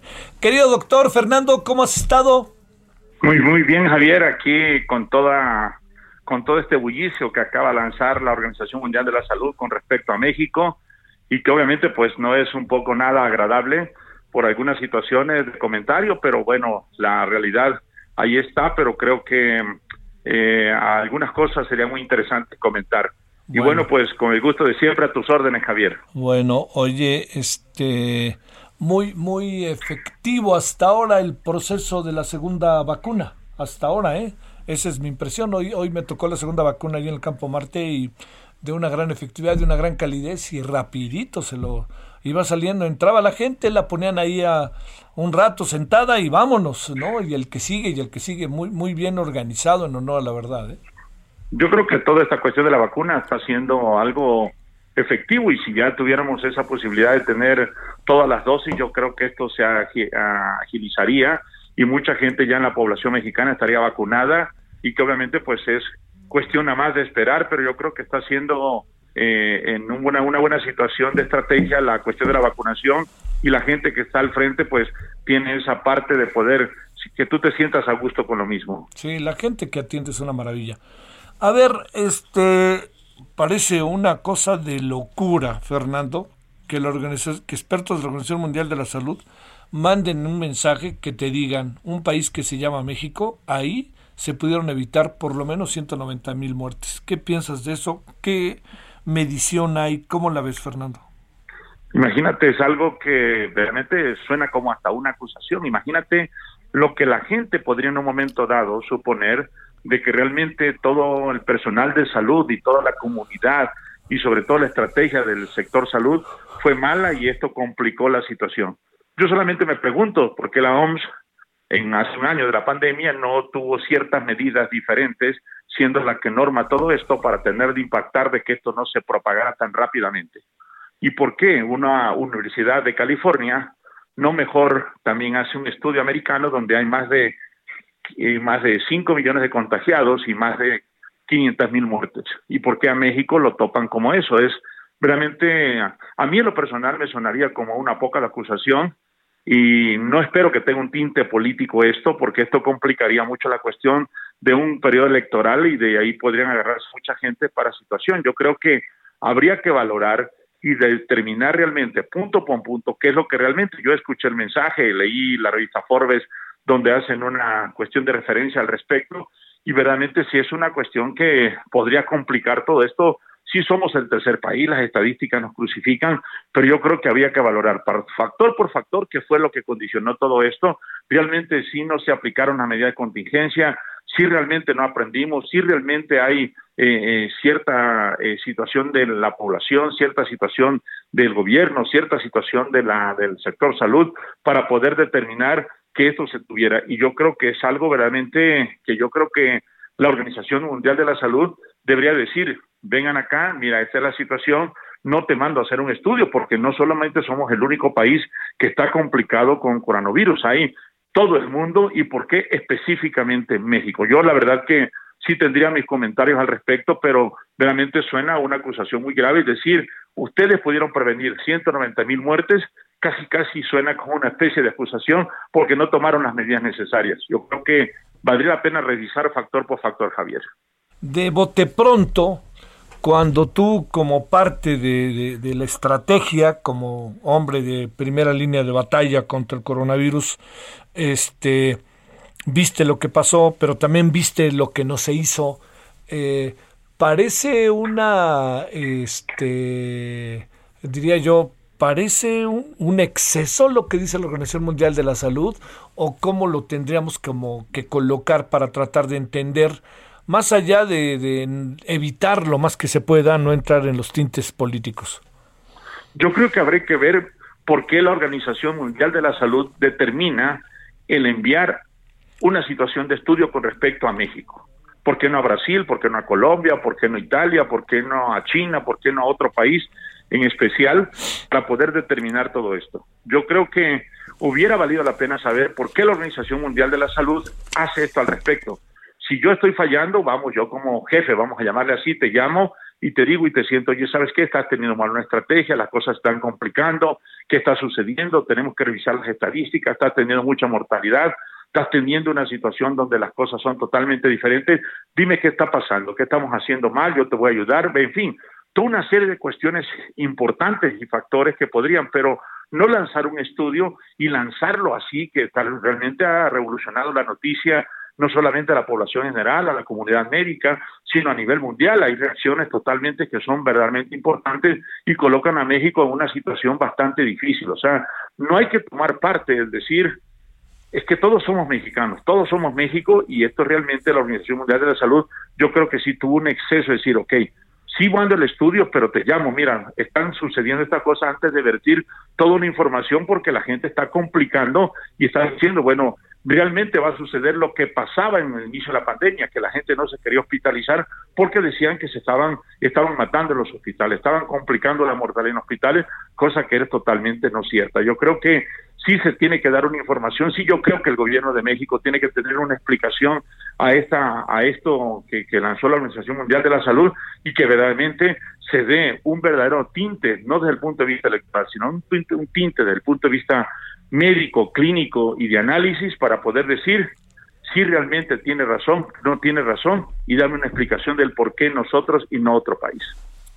Querido doctor Fernando, ¿cómo has estado? Muy, muy bien, Javier, aquí con toda con todo este bullicio que acaba de lanzar la Organización Mundial de la Salud con respecto a México y que obviamente pues no es un poco nada agradable por algunas situaciones de comentario, pero bueno, la realidad ahí está, pero creo que eh, algunas cosas sería muy interesante comentar. Y bueno, pues con el gusto de siempre a tus órdenes, Javier. Bueno, oye, este muy muy efectivo hasta ahora el proceso de la segunda vacuna, hasta ahora, ¿eh? Esa es mi impresión. Hoy hoy me tocó la segunda vacuna ahí en el Campo Marte y de una gran efectividad, de una gran calidez y rapidito se lo iba saliendo, entraba la gente, la ponían ahí a un rato sentada y vámonos, ¿no? Y el que sigue y el que sigue muy muy bien organizado en honor a la verdad. ¿eh? Yo creo que toda esta cuestión de la vacuna está siendo algo efectivo y si ya tuviéramos esa posibilidad de tener todas las dosis, yo creo que esto se agilizaría y mucha gente ya en la población mexicana estaría vacunada y que obviamente pues es cuestión más de esperar, pero yo creo que está siendo eh, en una, una buena situación de estrategia la cuestión de la vacunación y la gente que está al frente pues tiene esa parte de poder que tú te sientas a gusto con lo mismo. Sí, la gente que atiende es una maravilla. A ver, este parece una cosa de locura, Fernando, que la que expertos de la Organización Mundial de la Salud manden un mensaje que te digan, un país que se llama México, ahí se pudieron evitar por lo menos 190 mil muertes. ¿Qué piensas de eso? ¿Qué medición hay? ¿Cómo la ves, Fernando? Imagínate, es algo que realmente suena como hasta una acusación. Imagínate lo que la gente podría en un momento dado suponer de que realmente todo el personal de salud y toda la comunidad y sobre todo la estrategia del sector salud fue mala y esto complicó la situación. Yo solamente me pregunto por qué la OMS en hace un año de la pandemia no tuvo ciertas medidas diferentes, siendo la que norma todo esto para tener de impactar de que esto no se propagara tan rápidamente. ¿Y por qué una universidad de California no mejor también hace un estudio americano donde hay más de eh, más de 5 millones de contagiados y más de 500 mil muertes? ¿Y por qué a México lo topan como eso? Es realmente, a mí en lo personal me sonaría como una poca la acusación, y no espero que tenga un tinte político esto, porque esto complicaría mucho la cuestión de un periodo electoral y de ahí podrían agarrarse mucha gente para situación. Yo creo que habría que valorar y determinar realmente punto por punto qué es lo que realmente yo escuché el mensaje, leí la revista Forbes donde hacen una cuestión de referencia al respecto y verdaderamente si es una cuestión que podría complicar todo esto sí somos el tercer país, las estadísticas nos crucifican, pero yo creo que había que valorar factor por factor qué fue lo que condicionó todo esto. Realmente sí no se aplicaron las medidas de contingencia, si realmente no aprendimos, si realmente hay eh, eh, cierta eh, situación de la población, cierta situación del gobierno, cierta situación de la, del sector salud para poder determinar que esto se tuviera. Y yo creo que es algo verdaderamente que yo creo que la Organización Mundial de la Salud debería decir, vengan acá, mira, esta es la situación, no te mando a hacer un estudio, porque no solamente somos el único país que está complicado con coronavirus, hay todo el mundo y por qué específicamente México. Yo la verdad que sí tendría mis comentarios al respecto, pero realmente suena una acusación muy grave, es decir, ustedes pudieron prevenir 190 mil muertes, casi casi suena como una especie de acusación porque no tomaron las medidas necesarias. Yo creo que valdría la pena revisar factor por factor, Javier. De bote pronto, cuando tú como parte de, la estrategia, como hombre de primera línea de batalla contra el coronavirus, este, viste lo que pasó, pero también viste lo que no se hizo, eh, parece una, este, diría yo, parece un, un, exceso lo que dice la Organización Mundial de la Salud o cómo lo tendríamos como que colocar para tratar de entender más allá de, evitar lo más que se pueda, no entrar en los tintes políticos? Yo creo que habría que ver por qué la Organización Mundial de la Salud determina el enviar una situación de estudio con respecto a México. ¿Por qué no a Brasil? ¿Por qué no a Colombia? ¿Por qué no a Italia? ¿Por qué no a China? ¿Por qué no a otro país en especial para poder determinar todo esto? Yo creo que hubiera valido la pena saber por qué la Organización Mundial de la Salud hace esto al respecto. Si yo estoy fallando, vamos, yo como jefe, vamos a llamarle así, te llamo y te digo y te siento, oye, ¿sabes qué? Estás teniendo mal una estrategia, las cosas están complicando, ¿qué está sucediendo? Tenemos que revisar las estadísticas, estás teniendo mucha mortalidad, estás teniendo una situación donde las cosas son totalmente diferentes, dime qué está pasando, qué estamos haciendo mal, yo te voy a ayudar, en fin, toda una serie de cuestiones importantes y factores que podrían, pero no lanzar un estudio y lanzarlo así, que tal, realmente ha revolucionado la noticia, no solamente a la población general, a la comunidad médica, sino a nivel mundial. Hay reacciones totalmente que son verdaderamente importantes y colocan a México en una situación bastante difícil. O sea, no hay que tomar parte, es decir, es que todos somos mexicanos, todos somos México y esto realmente la Organización Mundial de la Salud, yo creo que sí tuvo un exceso de decir, ok, sí mando el estudio, pero te llamo, mira, están sucediendo estas cosas antes de vertir toda una información porque la gente está complicando y está diciendo, bueno, realmente va a suceder lo que pasaba en el inicio de la pandemia, que la gente no se quería hospitalizar porque decían que se estaban, estaban matando en los hospitales, estaban complicando la mortalidad en hospitales, cosa que era totalmente no cierta. Yo creo que sí se tiene que dar una información, sí yo creo que el gobierno de México tiene que tener una explicación a esta, a esto que, que lanzó la Organización Mundial de la Salud y que verdaderamente se dé un verdadero tinte, no desde el punto de vista electoral, sino un tinte, un tinte desde el punto de vista médico, clínico y de análisis para poder decir si realmente tiene razón, no tiene razón y darme una explicación del por qué nosotros y no otro país.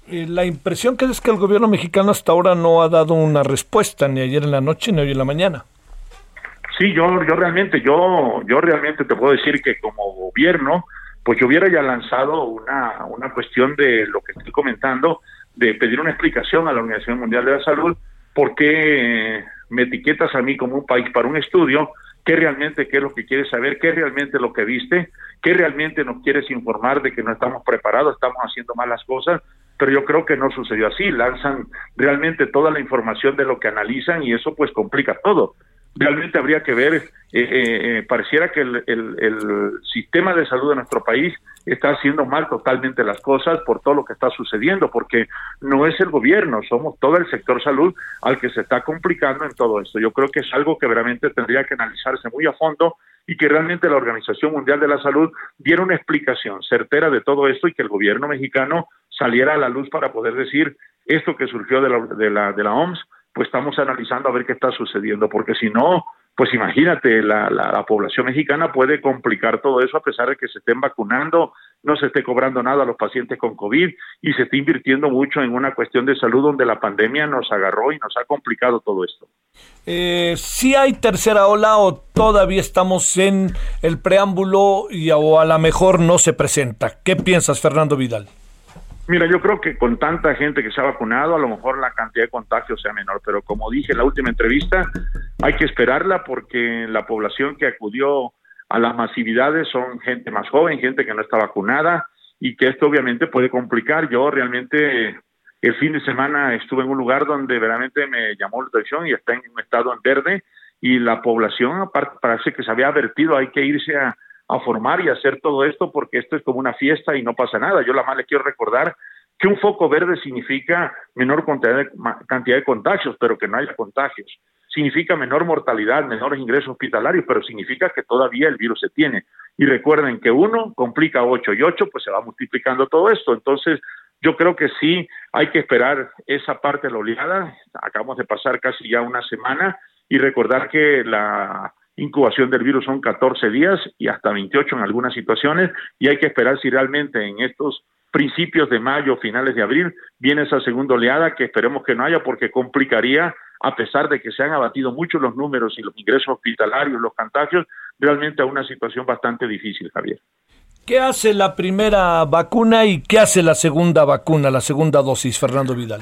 Eh, la impresión que es que el gobierno mexicano hasta ahora no ha dado una respuesta ni ayer en la noche ni hoy en la mañana. Sí, yo, yo realmente, yo, yo realmente te puedo decir que como gobierno, pues yo hubiera ya lanzado una, una cuestión de lo que estoy comentando, de pedir una explicación a la Organización Mundial de la Salud, por qué me etiquetas a mí como un país para un estudio, qué realmente qué es lo que quieres saber, qué realmente lo que viste, qué realmente nos quieres informar de que no estamos preparados, estamos haciendo malas cosas, pero yo creo que no sucedió así, lanzan realmente toda la información de lo que analizan y eso pues complica todo realmente habría que ver, eh, eh, eh, pareciera que el, el, sistema de salud de nuestro país está haciendo mal totalmente las cosas por todo lo que está sucediendo, porque no es el gobierno, somos todo el sector salud al que se está complicando en todo esto. Yo creo que es algo que realmente tendría que analizarse muy a fondo y que realmente la Organización Mundial de la Salud diera una explicación certera de todo esto y que el gobierno mexicano saliera a la luz para poder decir esto que surgió de la, de la, de la OMS pues estamos analizando a ver qué está sucediendo, porque si no, pues imagínate, la, la, población mexicana puede complicar todo eso a pesar de que se estén vacunando, no se esté cobrando nada a los pacientes con COVID y se esté invirtiendo mucho en una cuestión de salud donde la pandemia nos agarró y nos ha complicado todo esto. Eh, ¿Si hay tercera ola o todavía estamos en el preámbulo y a lo mejor no se presenta? ¿Qué piensas, Fernando Vidal? Mira, yo creo que con tanta gente que se ha vacunado, a lo mejor la cantidad de contagios sea menor, pero como dije en la última entrevista, hay que esperarla porque la población que acudió a las masividades son gente más joven, gente que no está vacunada y que esto obviamente puede complicar. Yo realmente el fin de semana estuve en un lugar donde verdaderamente me llamó la atención y está en un estado en verde y la población aparte parece que se había advertido, hay que irse a a formar y hacer todo esto porque esto es como una fiesta y no pasa nada. Yo la más le quiero recordar que un foco verde significa menor cantidad de, cantidad de contagios, pero que no haya contagios. Significa menor mortalidad, menores ingresos hospitalarios, pero significa que todavía el virus se tiene. Y recuerden que uno complica ocho y ocho, pues se va multiplicando todo esto. Entonces, yo creo que sí hay que esperar esa parte de la oleada. Acabamos de pasar casi ya una semana y recordar que la incubación del virus son 14 días y hasta 28 en algunas situaciones y hay que esperar si realmente en estos principios de mayo, finales de abril, viene esa segunda oleada que esperemos que no haya porque complicaría, a pesar de que se han abatido mucho los números y los ingresos hospitalarios, los contagios, realmente a una situación bastante difícil, Javier. ¿Qué hace la primera vacuna y qué hace la segunda vacuna, la segunda dosis, Fernando Vidal?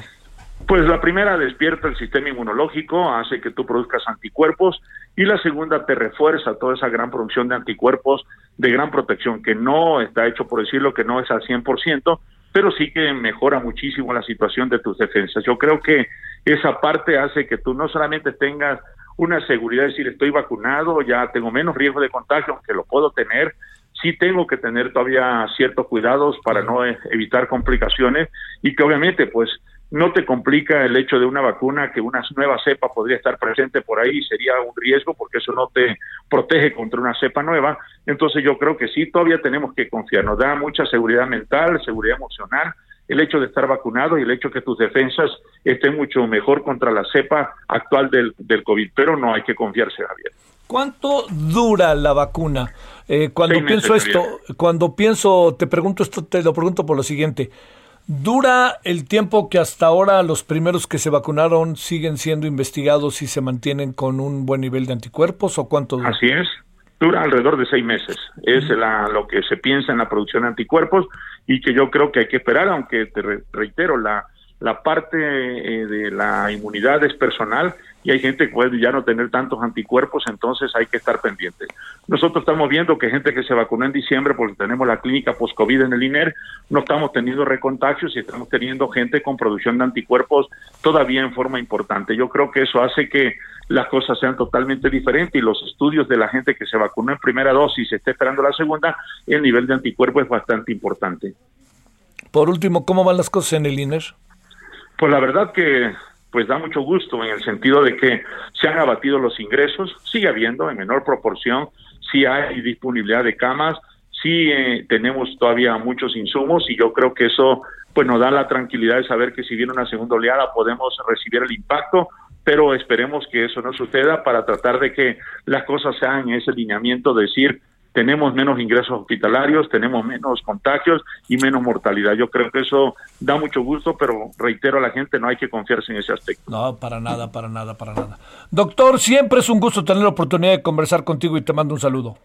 Pues la primera despierta el sistema inmunológico, hace que tú produzcas anticuerpos y la segunda te refuerza toda esa gran producción de anticuerpos de gran protección, que no está hecho por decirlo que no es al 100%, pero sí que mejora muchísimo la situación de tus defensas. Yo creo que esa parte hace que tú no solamente tengas una seguridad de decir estoy vacunado, ya tengo menos riesgo de contagio, aunque lo puedo tener, sí tengo que tener todavía ciertos cuidados para no evitar complicaciones y que obviamente pues no te complica el hecho de una vacuna que una nueva cepa podría estar presente por ahí, sería un riesgo porque eso no te protege contra una cepa nueva. Entonces yo creo que sí, todavía tenemos que confiar, nos da mucha seguridad mental, seguridad emocional, el hecho de estar vacunado y el hecho que tus defensas estén mucho mejor contra la cepa actual del, del COVID, pero no hay que confiarse, Javier. ¿Cuánto dura la vacuna? Eh, cuando pienso esto, cuando pienso, te pregunto esto, te lo pregunto por lo siguiente. ¿Dura el tiempo que hasta ahora los primeros que se vacunaron siguen siendo investigados y se mantienen con un buen nivel de anticuerpos o cuánto dura? Así es, dura alrededor de seis meses. Es la, lo que se piensa en la producción de anticuerpos y que yo creo que hay que esperar, aunque te reitero, la, la parte eh, de la inmunidad es personal y hay gente que puede ya no tener tantos anticuerpos, entonces hay que estar pendiente. Nosotros estamos viendo que gente que se vacunó en diciembre, porque tenemos la clínica post-COVID en el INER, no estamos teniendo recontagios y estamos teniendo gente con producción de anticuerpos todavía en forma importante. Yo creo que eso hace que las cosas sean totalmente diferentes y los estudios de la gente que se vacunó en primera dosis y se está esperando la segunda, el nivel de anticuerpos es bastante importante. Por último, ¿cómo van las cosas en el INER? Pues la verdad que pues da mucho gusto en el sentido de que se han abatido los ingresos, sigue habiendo en menor proporción, sí hay disponibilidad de camas, sí eh, tenemos todavía muchos insumos y yo creo que eso pues nos da la tranquilidad de saber que si viene una segunda oleada podemos recibir el impacto, pero esperemos que eso no suceda para tratar de que las cosas sean en ese lineamiento de decir tenemos menos ingresos hospitalarios, tenemos menos contagios y menos mortalidad. Yo creo que eso da mucho gusto, pero reitero a la gente, no hay que confiarse en ese aspecto. No, para nada, para nada, para nada. Doctor, siempre es un gusto tener la oportunidad de conversar contigo y te mando un saludo.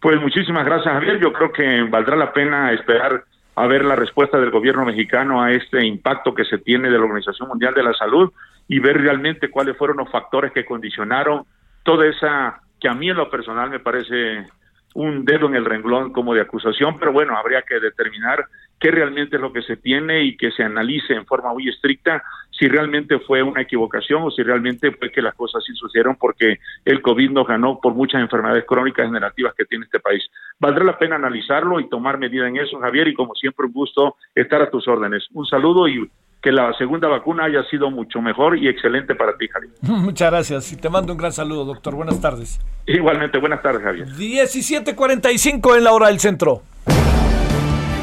Pues muchísimas gracias, Javier. Yo creo que valdrá la pena esperar a ver la respuesta del gobierno mexicano a este impacto que se tiene de la Organización Mundial de la Salud y ver realmente cuáles fueron los factores que condicionaron toda esa que a mí en lo personal me parece un dedo en el renglón como de acusación, pero bueno, habría que determinar qué realmente es lo que se tiene y que se analice en forma muy estricta si realmente fue una equivocación o si realmente fue que las cosas sí sucedieron porque el COVID nos ganó por muchas enfermedades crónicas generativas que tiene este país. Valdrá la pena analizarlo y tomar medida en eso, Javier, y como siempre un gusto estar a tus órdenes. Un saludo y que la segunda vacuna haya sido mucho mejor y excelente para ti, Javier. Muchas gracias y te mando un gran saludo, doctor. Buenas tardes. Igualmente, buenas tardes, Javier. 17:45 en la hora del centro.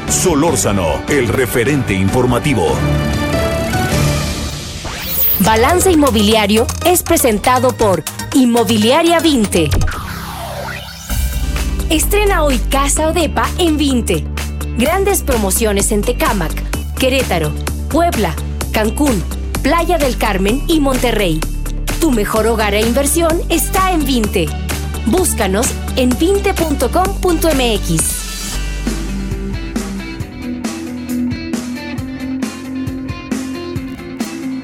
Solórzano, el referente informativo. Balance Inmobiliario es presentado por Inmobiliaria 20. Estrena hoy Casa Odepa en 20. Grandes promociones en Tecámac, Querétaro, Puebla, Cancún, Playa del Carmen y Monterrey. Tu mejor hogar e inversión está en Vinte. Búscanos en vinte.com.mx.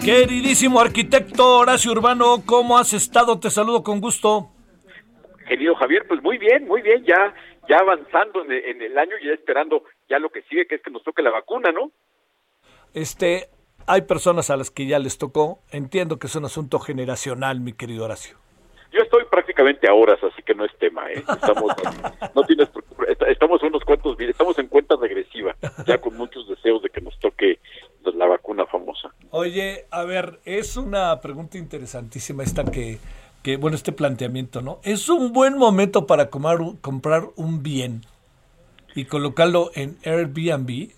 Queridísimo arquitecto Horacio Urbano, ¿cómo has estado? Te saludo con gusto. Querido Javier, pues muy bien, muy bien, ya ya avanzando en el, en el año y ya esperando ya lo que sigue, que es que nos toque la vacuna, ¿no? Este, hay personas a las que ya les tocó. Entiendo que es un asunto generacional, mi querido Horacio. Yo estoy prácticamente a horas, así que no es tema, ¿eh? Estamos, no tienes, estamos unos cuantos, estamos en cuenta regresiva, ya con muchos deseos de que nos toque la vacuna famosa. Oye, a ver, es una pregunta interesantísima esta que, que bueno, este planteamiento, ¿no? Es un buen momento para comprar un bien y colocarlo en Airbnb.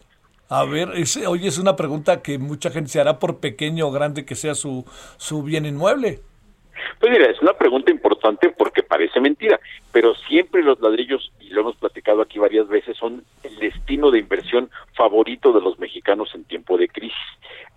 A ver, ese, oye, es una pregunta que mucha gente se hará por pequeño o grande que sea su, su bien inmueble. Pues mira, es una pregunta importante porque parece mentira, pero siempre los ladrillos, y lo hemos platicado aquí varias veces, son el destino de inversión favorito de los mexicanos en tiempo de crisis.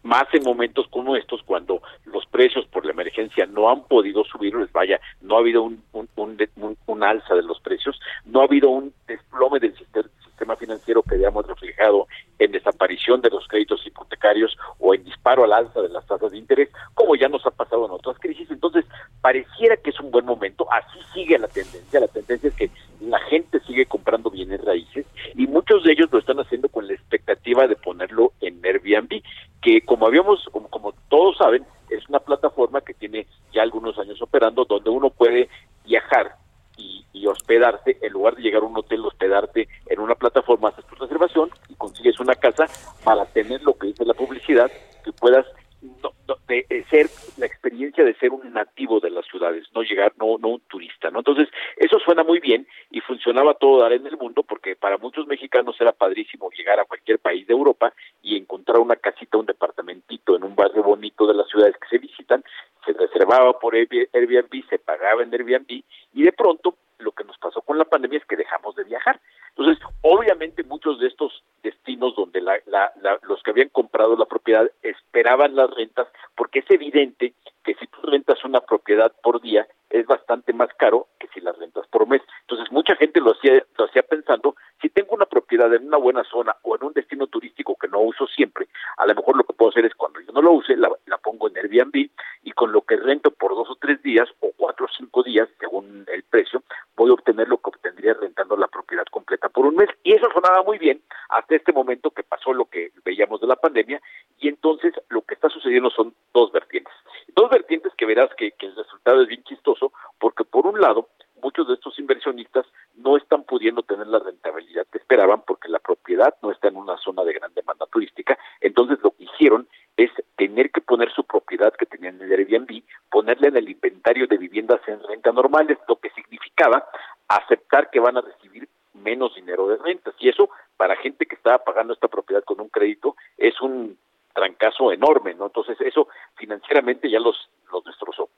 Más en momentos como estos, cuando los precios por la emergencia no han podido subir, les vaya, no ha habido un, un alza de los precios, no ha habido un desplome del sistema sistema financiero que veamos reflejado en desaparición de los créditos hipotecarios o en disparo al alza de las tasas de interés, como ya nos ha pasado en otras crisis. Entonces, pareciera que es un buen momento, así sigue la tendencia, la tendencia es que la gente sigue comprando bienes raíces y muchos de ellos lo están haciendo con la expectativa de ponerlo en Airbnb, que como habíamos, como, como todos saben, es una plataforma que tiene ya algunos años operando donde uno puede viajar y, y, hospedarse, en lugar de llegar a un hotel, hospedarte en una plataforma, haces tu reservación y consigues una casa para tener lo que dice la publicidad, que puedas no, no, de, de ser la experiencia de ser un nativo de las ciudades, no llegar, no, no un turista, ¿no? Entonces, eso suena muy bien y funcionaba todo dar en el mundo porque para muchos mexicanos era padrísimo llegar a cualquier país de Europa y encontrar una casita, un departamentito en un barrio bonito de las ciudades que se visitan, se reservaba por Airbnb, se pagaba en Airbnb y de pronto lo que nos pasó con la pandemia es que dejamos de viajar. Entonces, obviamente muchos de estos destinos donde la, la, la, los que habían comprado la propiedad esperaban las rentas, porque es evidente que si tú rentas una propiedad por día es bastante más caro que si las rentas por mes. Entonces, mucha gente lo hacía, lo hacía pensando, si tengo una propiedad en una buena zona o en un destino turístico que no uso siempre, a lo mejor lo que puedo hacer es cuando yo no lo use, la, la pongo en Airbnb y con lo que rento por dos o tres días o cuatro o cinco días, según el precio, voy a obtener lo que obtendría rentando la propiedad completa por un mes. Y eso sonaba muy bien hasta este momento que pasó lo que veíamos de la pandemia y entonces lo que está sucediendo son dos vertientes. Dos vertientes que verás que, el resultado es bien chistoso porque por un lado muchos de estos inversionistas no están pudiendo tener la rentabilidad que esperaban porque la propiedad no está en una zona de gran demanda turística. Entonces lo que hicieron es tener que poner su propiedad que tenían en el Airbnb, ponerle en el inventario de viviendas en renta normales, lo que significaba aceptar que van a recibir menos dinero de rentas. Y eso, para gente que estaba pagando esta propiedad con un crédito, es un trancazo enorme, ¿no? Entonces eso financieramente ya los, los destrozó.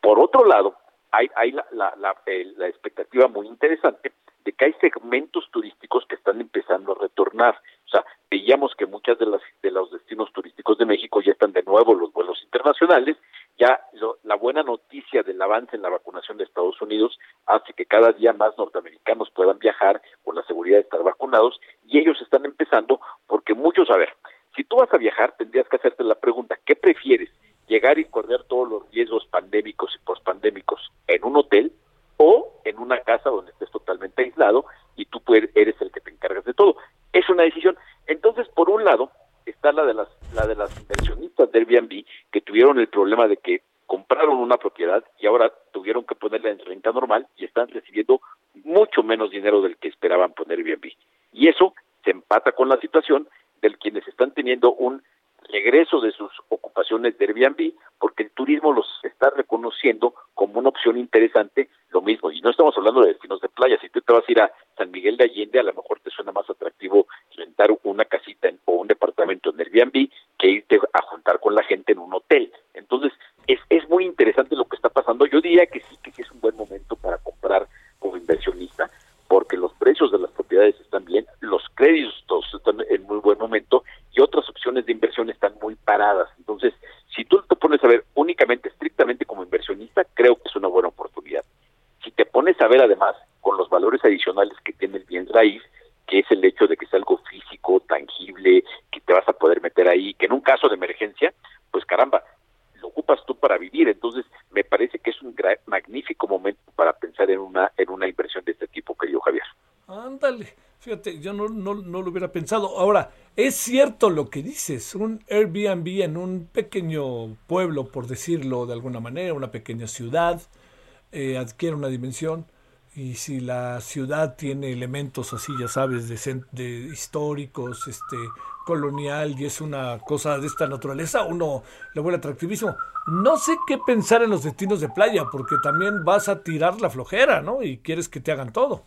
Por otro lado, hay, hay la, la, la, eh, la expectativa muy interesante de que hay segmentos turísticos que están empezando a retornar. O sea, veíamos que muchas de las de los destinos turísticos de México ya están de nuevo los vuelos internacionales. Ya lo, la buena noticia del avance en la vacunación de Estados Unidos hace que cada día más norteamericanos puedan viajar con la seguridad de estar vacunados y ellos están empezando porque muchos, a ver, si tú vas a viajar tendrías que hacerte la pregunta, ¿qué prefieres? Llegar y correr todos los riesgos pandémicos y pospandémicos en un hotel o en una casa donde estés totalmente aislado y tú eres el que te encargas de todo. Es una decisión. Entonces, por un lado, está la de las la de las inversionistas de Airbnb que tuvieron el problema de que compraron una propiedad y ahora tuvieron que ponerla en renta normal y están recibiendo mucho menos dinero del que esperaban poner Airbnb. Y eso se empata con la situación de quienes están teniendo un regreso de sus de Airbnb, porque el turismo los está reconociendo como una opción interesante, lo mismo, y no estamos hablando de destinos de playa, si tú te vas a ir a San Miguel de Allende, a lo mejor te suena más atractivo rentar una casita en, o un departamento en Airbnb que irte a juntar con la gente en un hotel. Entonces, es, es muy interesante lo que está pasando. Yo diría que sí, que sí es un buen momento para comprar como inversionista, porque los precios de las propiedades están bien, los créditos están en muy buen momento y otras opciones de inversión están muy paradas. Entonces, si tú te pones a ver únicamente, estrictamente como inversionista, creo que es una buena oportunidad. Si te pones a ver además con los valores adicionales que tiene el bien raíz, que es el hecho de que es algo físico, tangible, que te vas a poder meter ahí, que en un caso de emergencia, pues caramba, lo ocupas tú para vivir. Entonces, me parece que es un magnífico momento para pensar en una en una inversión de este tipo, querido Javier. Ándale, yo no, no, no lo hubiera pensado. Ahora, es cierto lo que dices, un Airbnb en un pequeño pueblo, por decirlo de alguna manera, una pequeña ciudad, eh, adquiere una dimensión. Y si la ciudad tiene elementos así, ya sabes, de, de históricos, este, colonial y es una cosa de esta naturaleza, uno le vuelve atractivísimo. No sé qué pensar en los destinos de playa, porque también vas a tirar la flojera, ¿no? Y quieres que te hagan todo.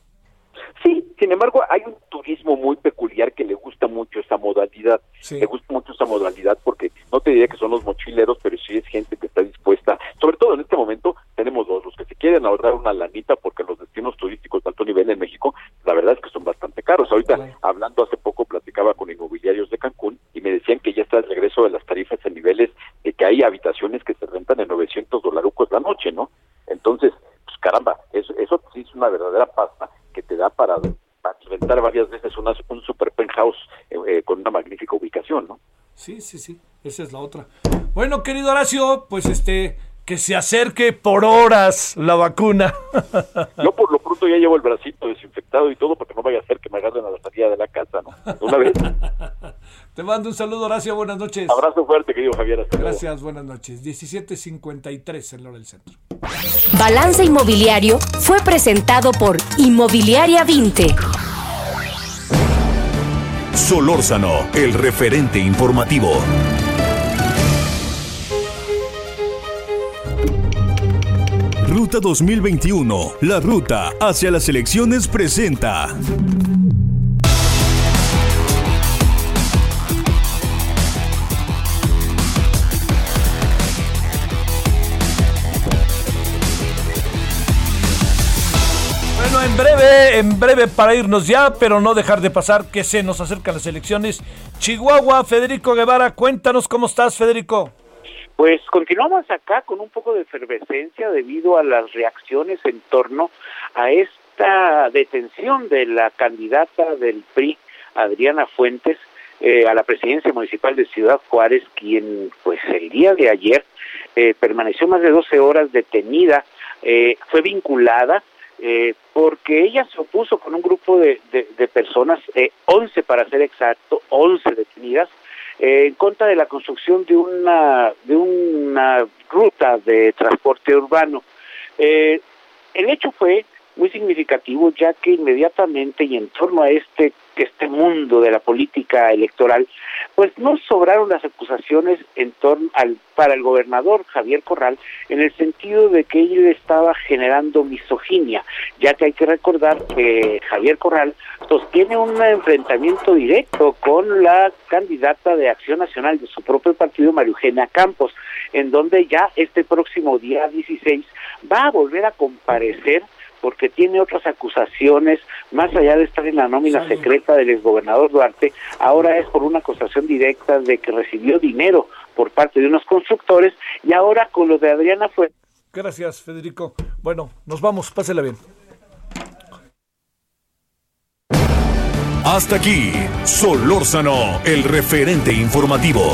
Sin embargo, hay un turismo muy peculiar que le gusta mucho esa modalidad. Sí. Le gusta mucho esa modalidad porque no te diría que son los mochileros, pero sí es gente que está dispuesta, sobre todo en este momento, tenemos dos, los que se quieren ahorrar una lanita porque los destinos turísticos de alto nivel en México, la verdad es que son bastante caros. Ahorita, hablando hace poco, platicaba con inmobiliarios de Cancún y me decían que ya está el regreso de las tarifas en niveles de que hay habitaciones que se rentan en 900 dolarucos la noche, ¿no? Entonces, pues caramba, eso, eso sí es una verdadera pasta que te da para rentar varias veces una, un super penthouse eh, eh, con una magnífica ubicación, ¿no? Sí, sí, sí, esa es la otra. Bueno, querido Horacio, pues este, que se acerque por horas la vacuna. Yo por lo pronto ya llevo el bracito desinfectado y todo porque no vaya a ser que me agarren a la salida de la casa, ¿no? Una vez. Te mando un saludo, Horacio, buenas noches. Abrazo fuerte, querido Javier. Hasta luego. Gracias, buenas noches. 17.53 en Lora del Centro. Balance Inmobiliario fue presentado por Inmobiliaria 20. Solórzano, el referente informativo. Ruta 2021, la ruta hacia las elecciones presenta. En breve, en breve para irnos ya, pero no dejar de pasar que se nos acercan las elecciones. Chihuahua, Federico Guevara, cuéntanos cómo estás, Federico. Pues continuamos acá con un poco de efervescencia debido a las reacciones en torno a esta detención de la candidata del PRI, Adriana Fuentes, eh, a la presidencia municipal de Ciudad Juárez, quien pues el día de ayer eh, permaneció más de 12 horas detenida, eh, fue vinculada eh, porque ella se opuso con un grupo de, de, personas, eh, 11 para ser exacto, 11 detenidas, eh, en contra de la construcción de una, de una ruta de transporte urbano. Eh, el hecho fue muy significativo ya que inmediatamente y en torno a este este mundo de la política electoral, pues no sobraron las acusaciones en torno al para el gobernador Javier Corral en el sentido de que él estaba generando misoginia, ya que hay que recordar que Javier Corral sostiene un enfrentamiento directo con la candidata de Acción Nacional de su propio partido, María Eugenia Campos, en donde ya este próximo día 16 va a volver a comparecer porque tiene otras acusaciones, más allá de estar en la nómina secreta del exgobernador Duarte, ahora es por una acusación directa de que recibió dinero por parte de unos constructores y ahora con lo de Adriana fue... Gracias, Federico. Bueno, nos vamos, pásela bien. Hasta aquí, Solórzano, el referente informativo.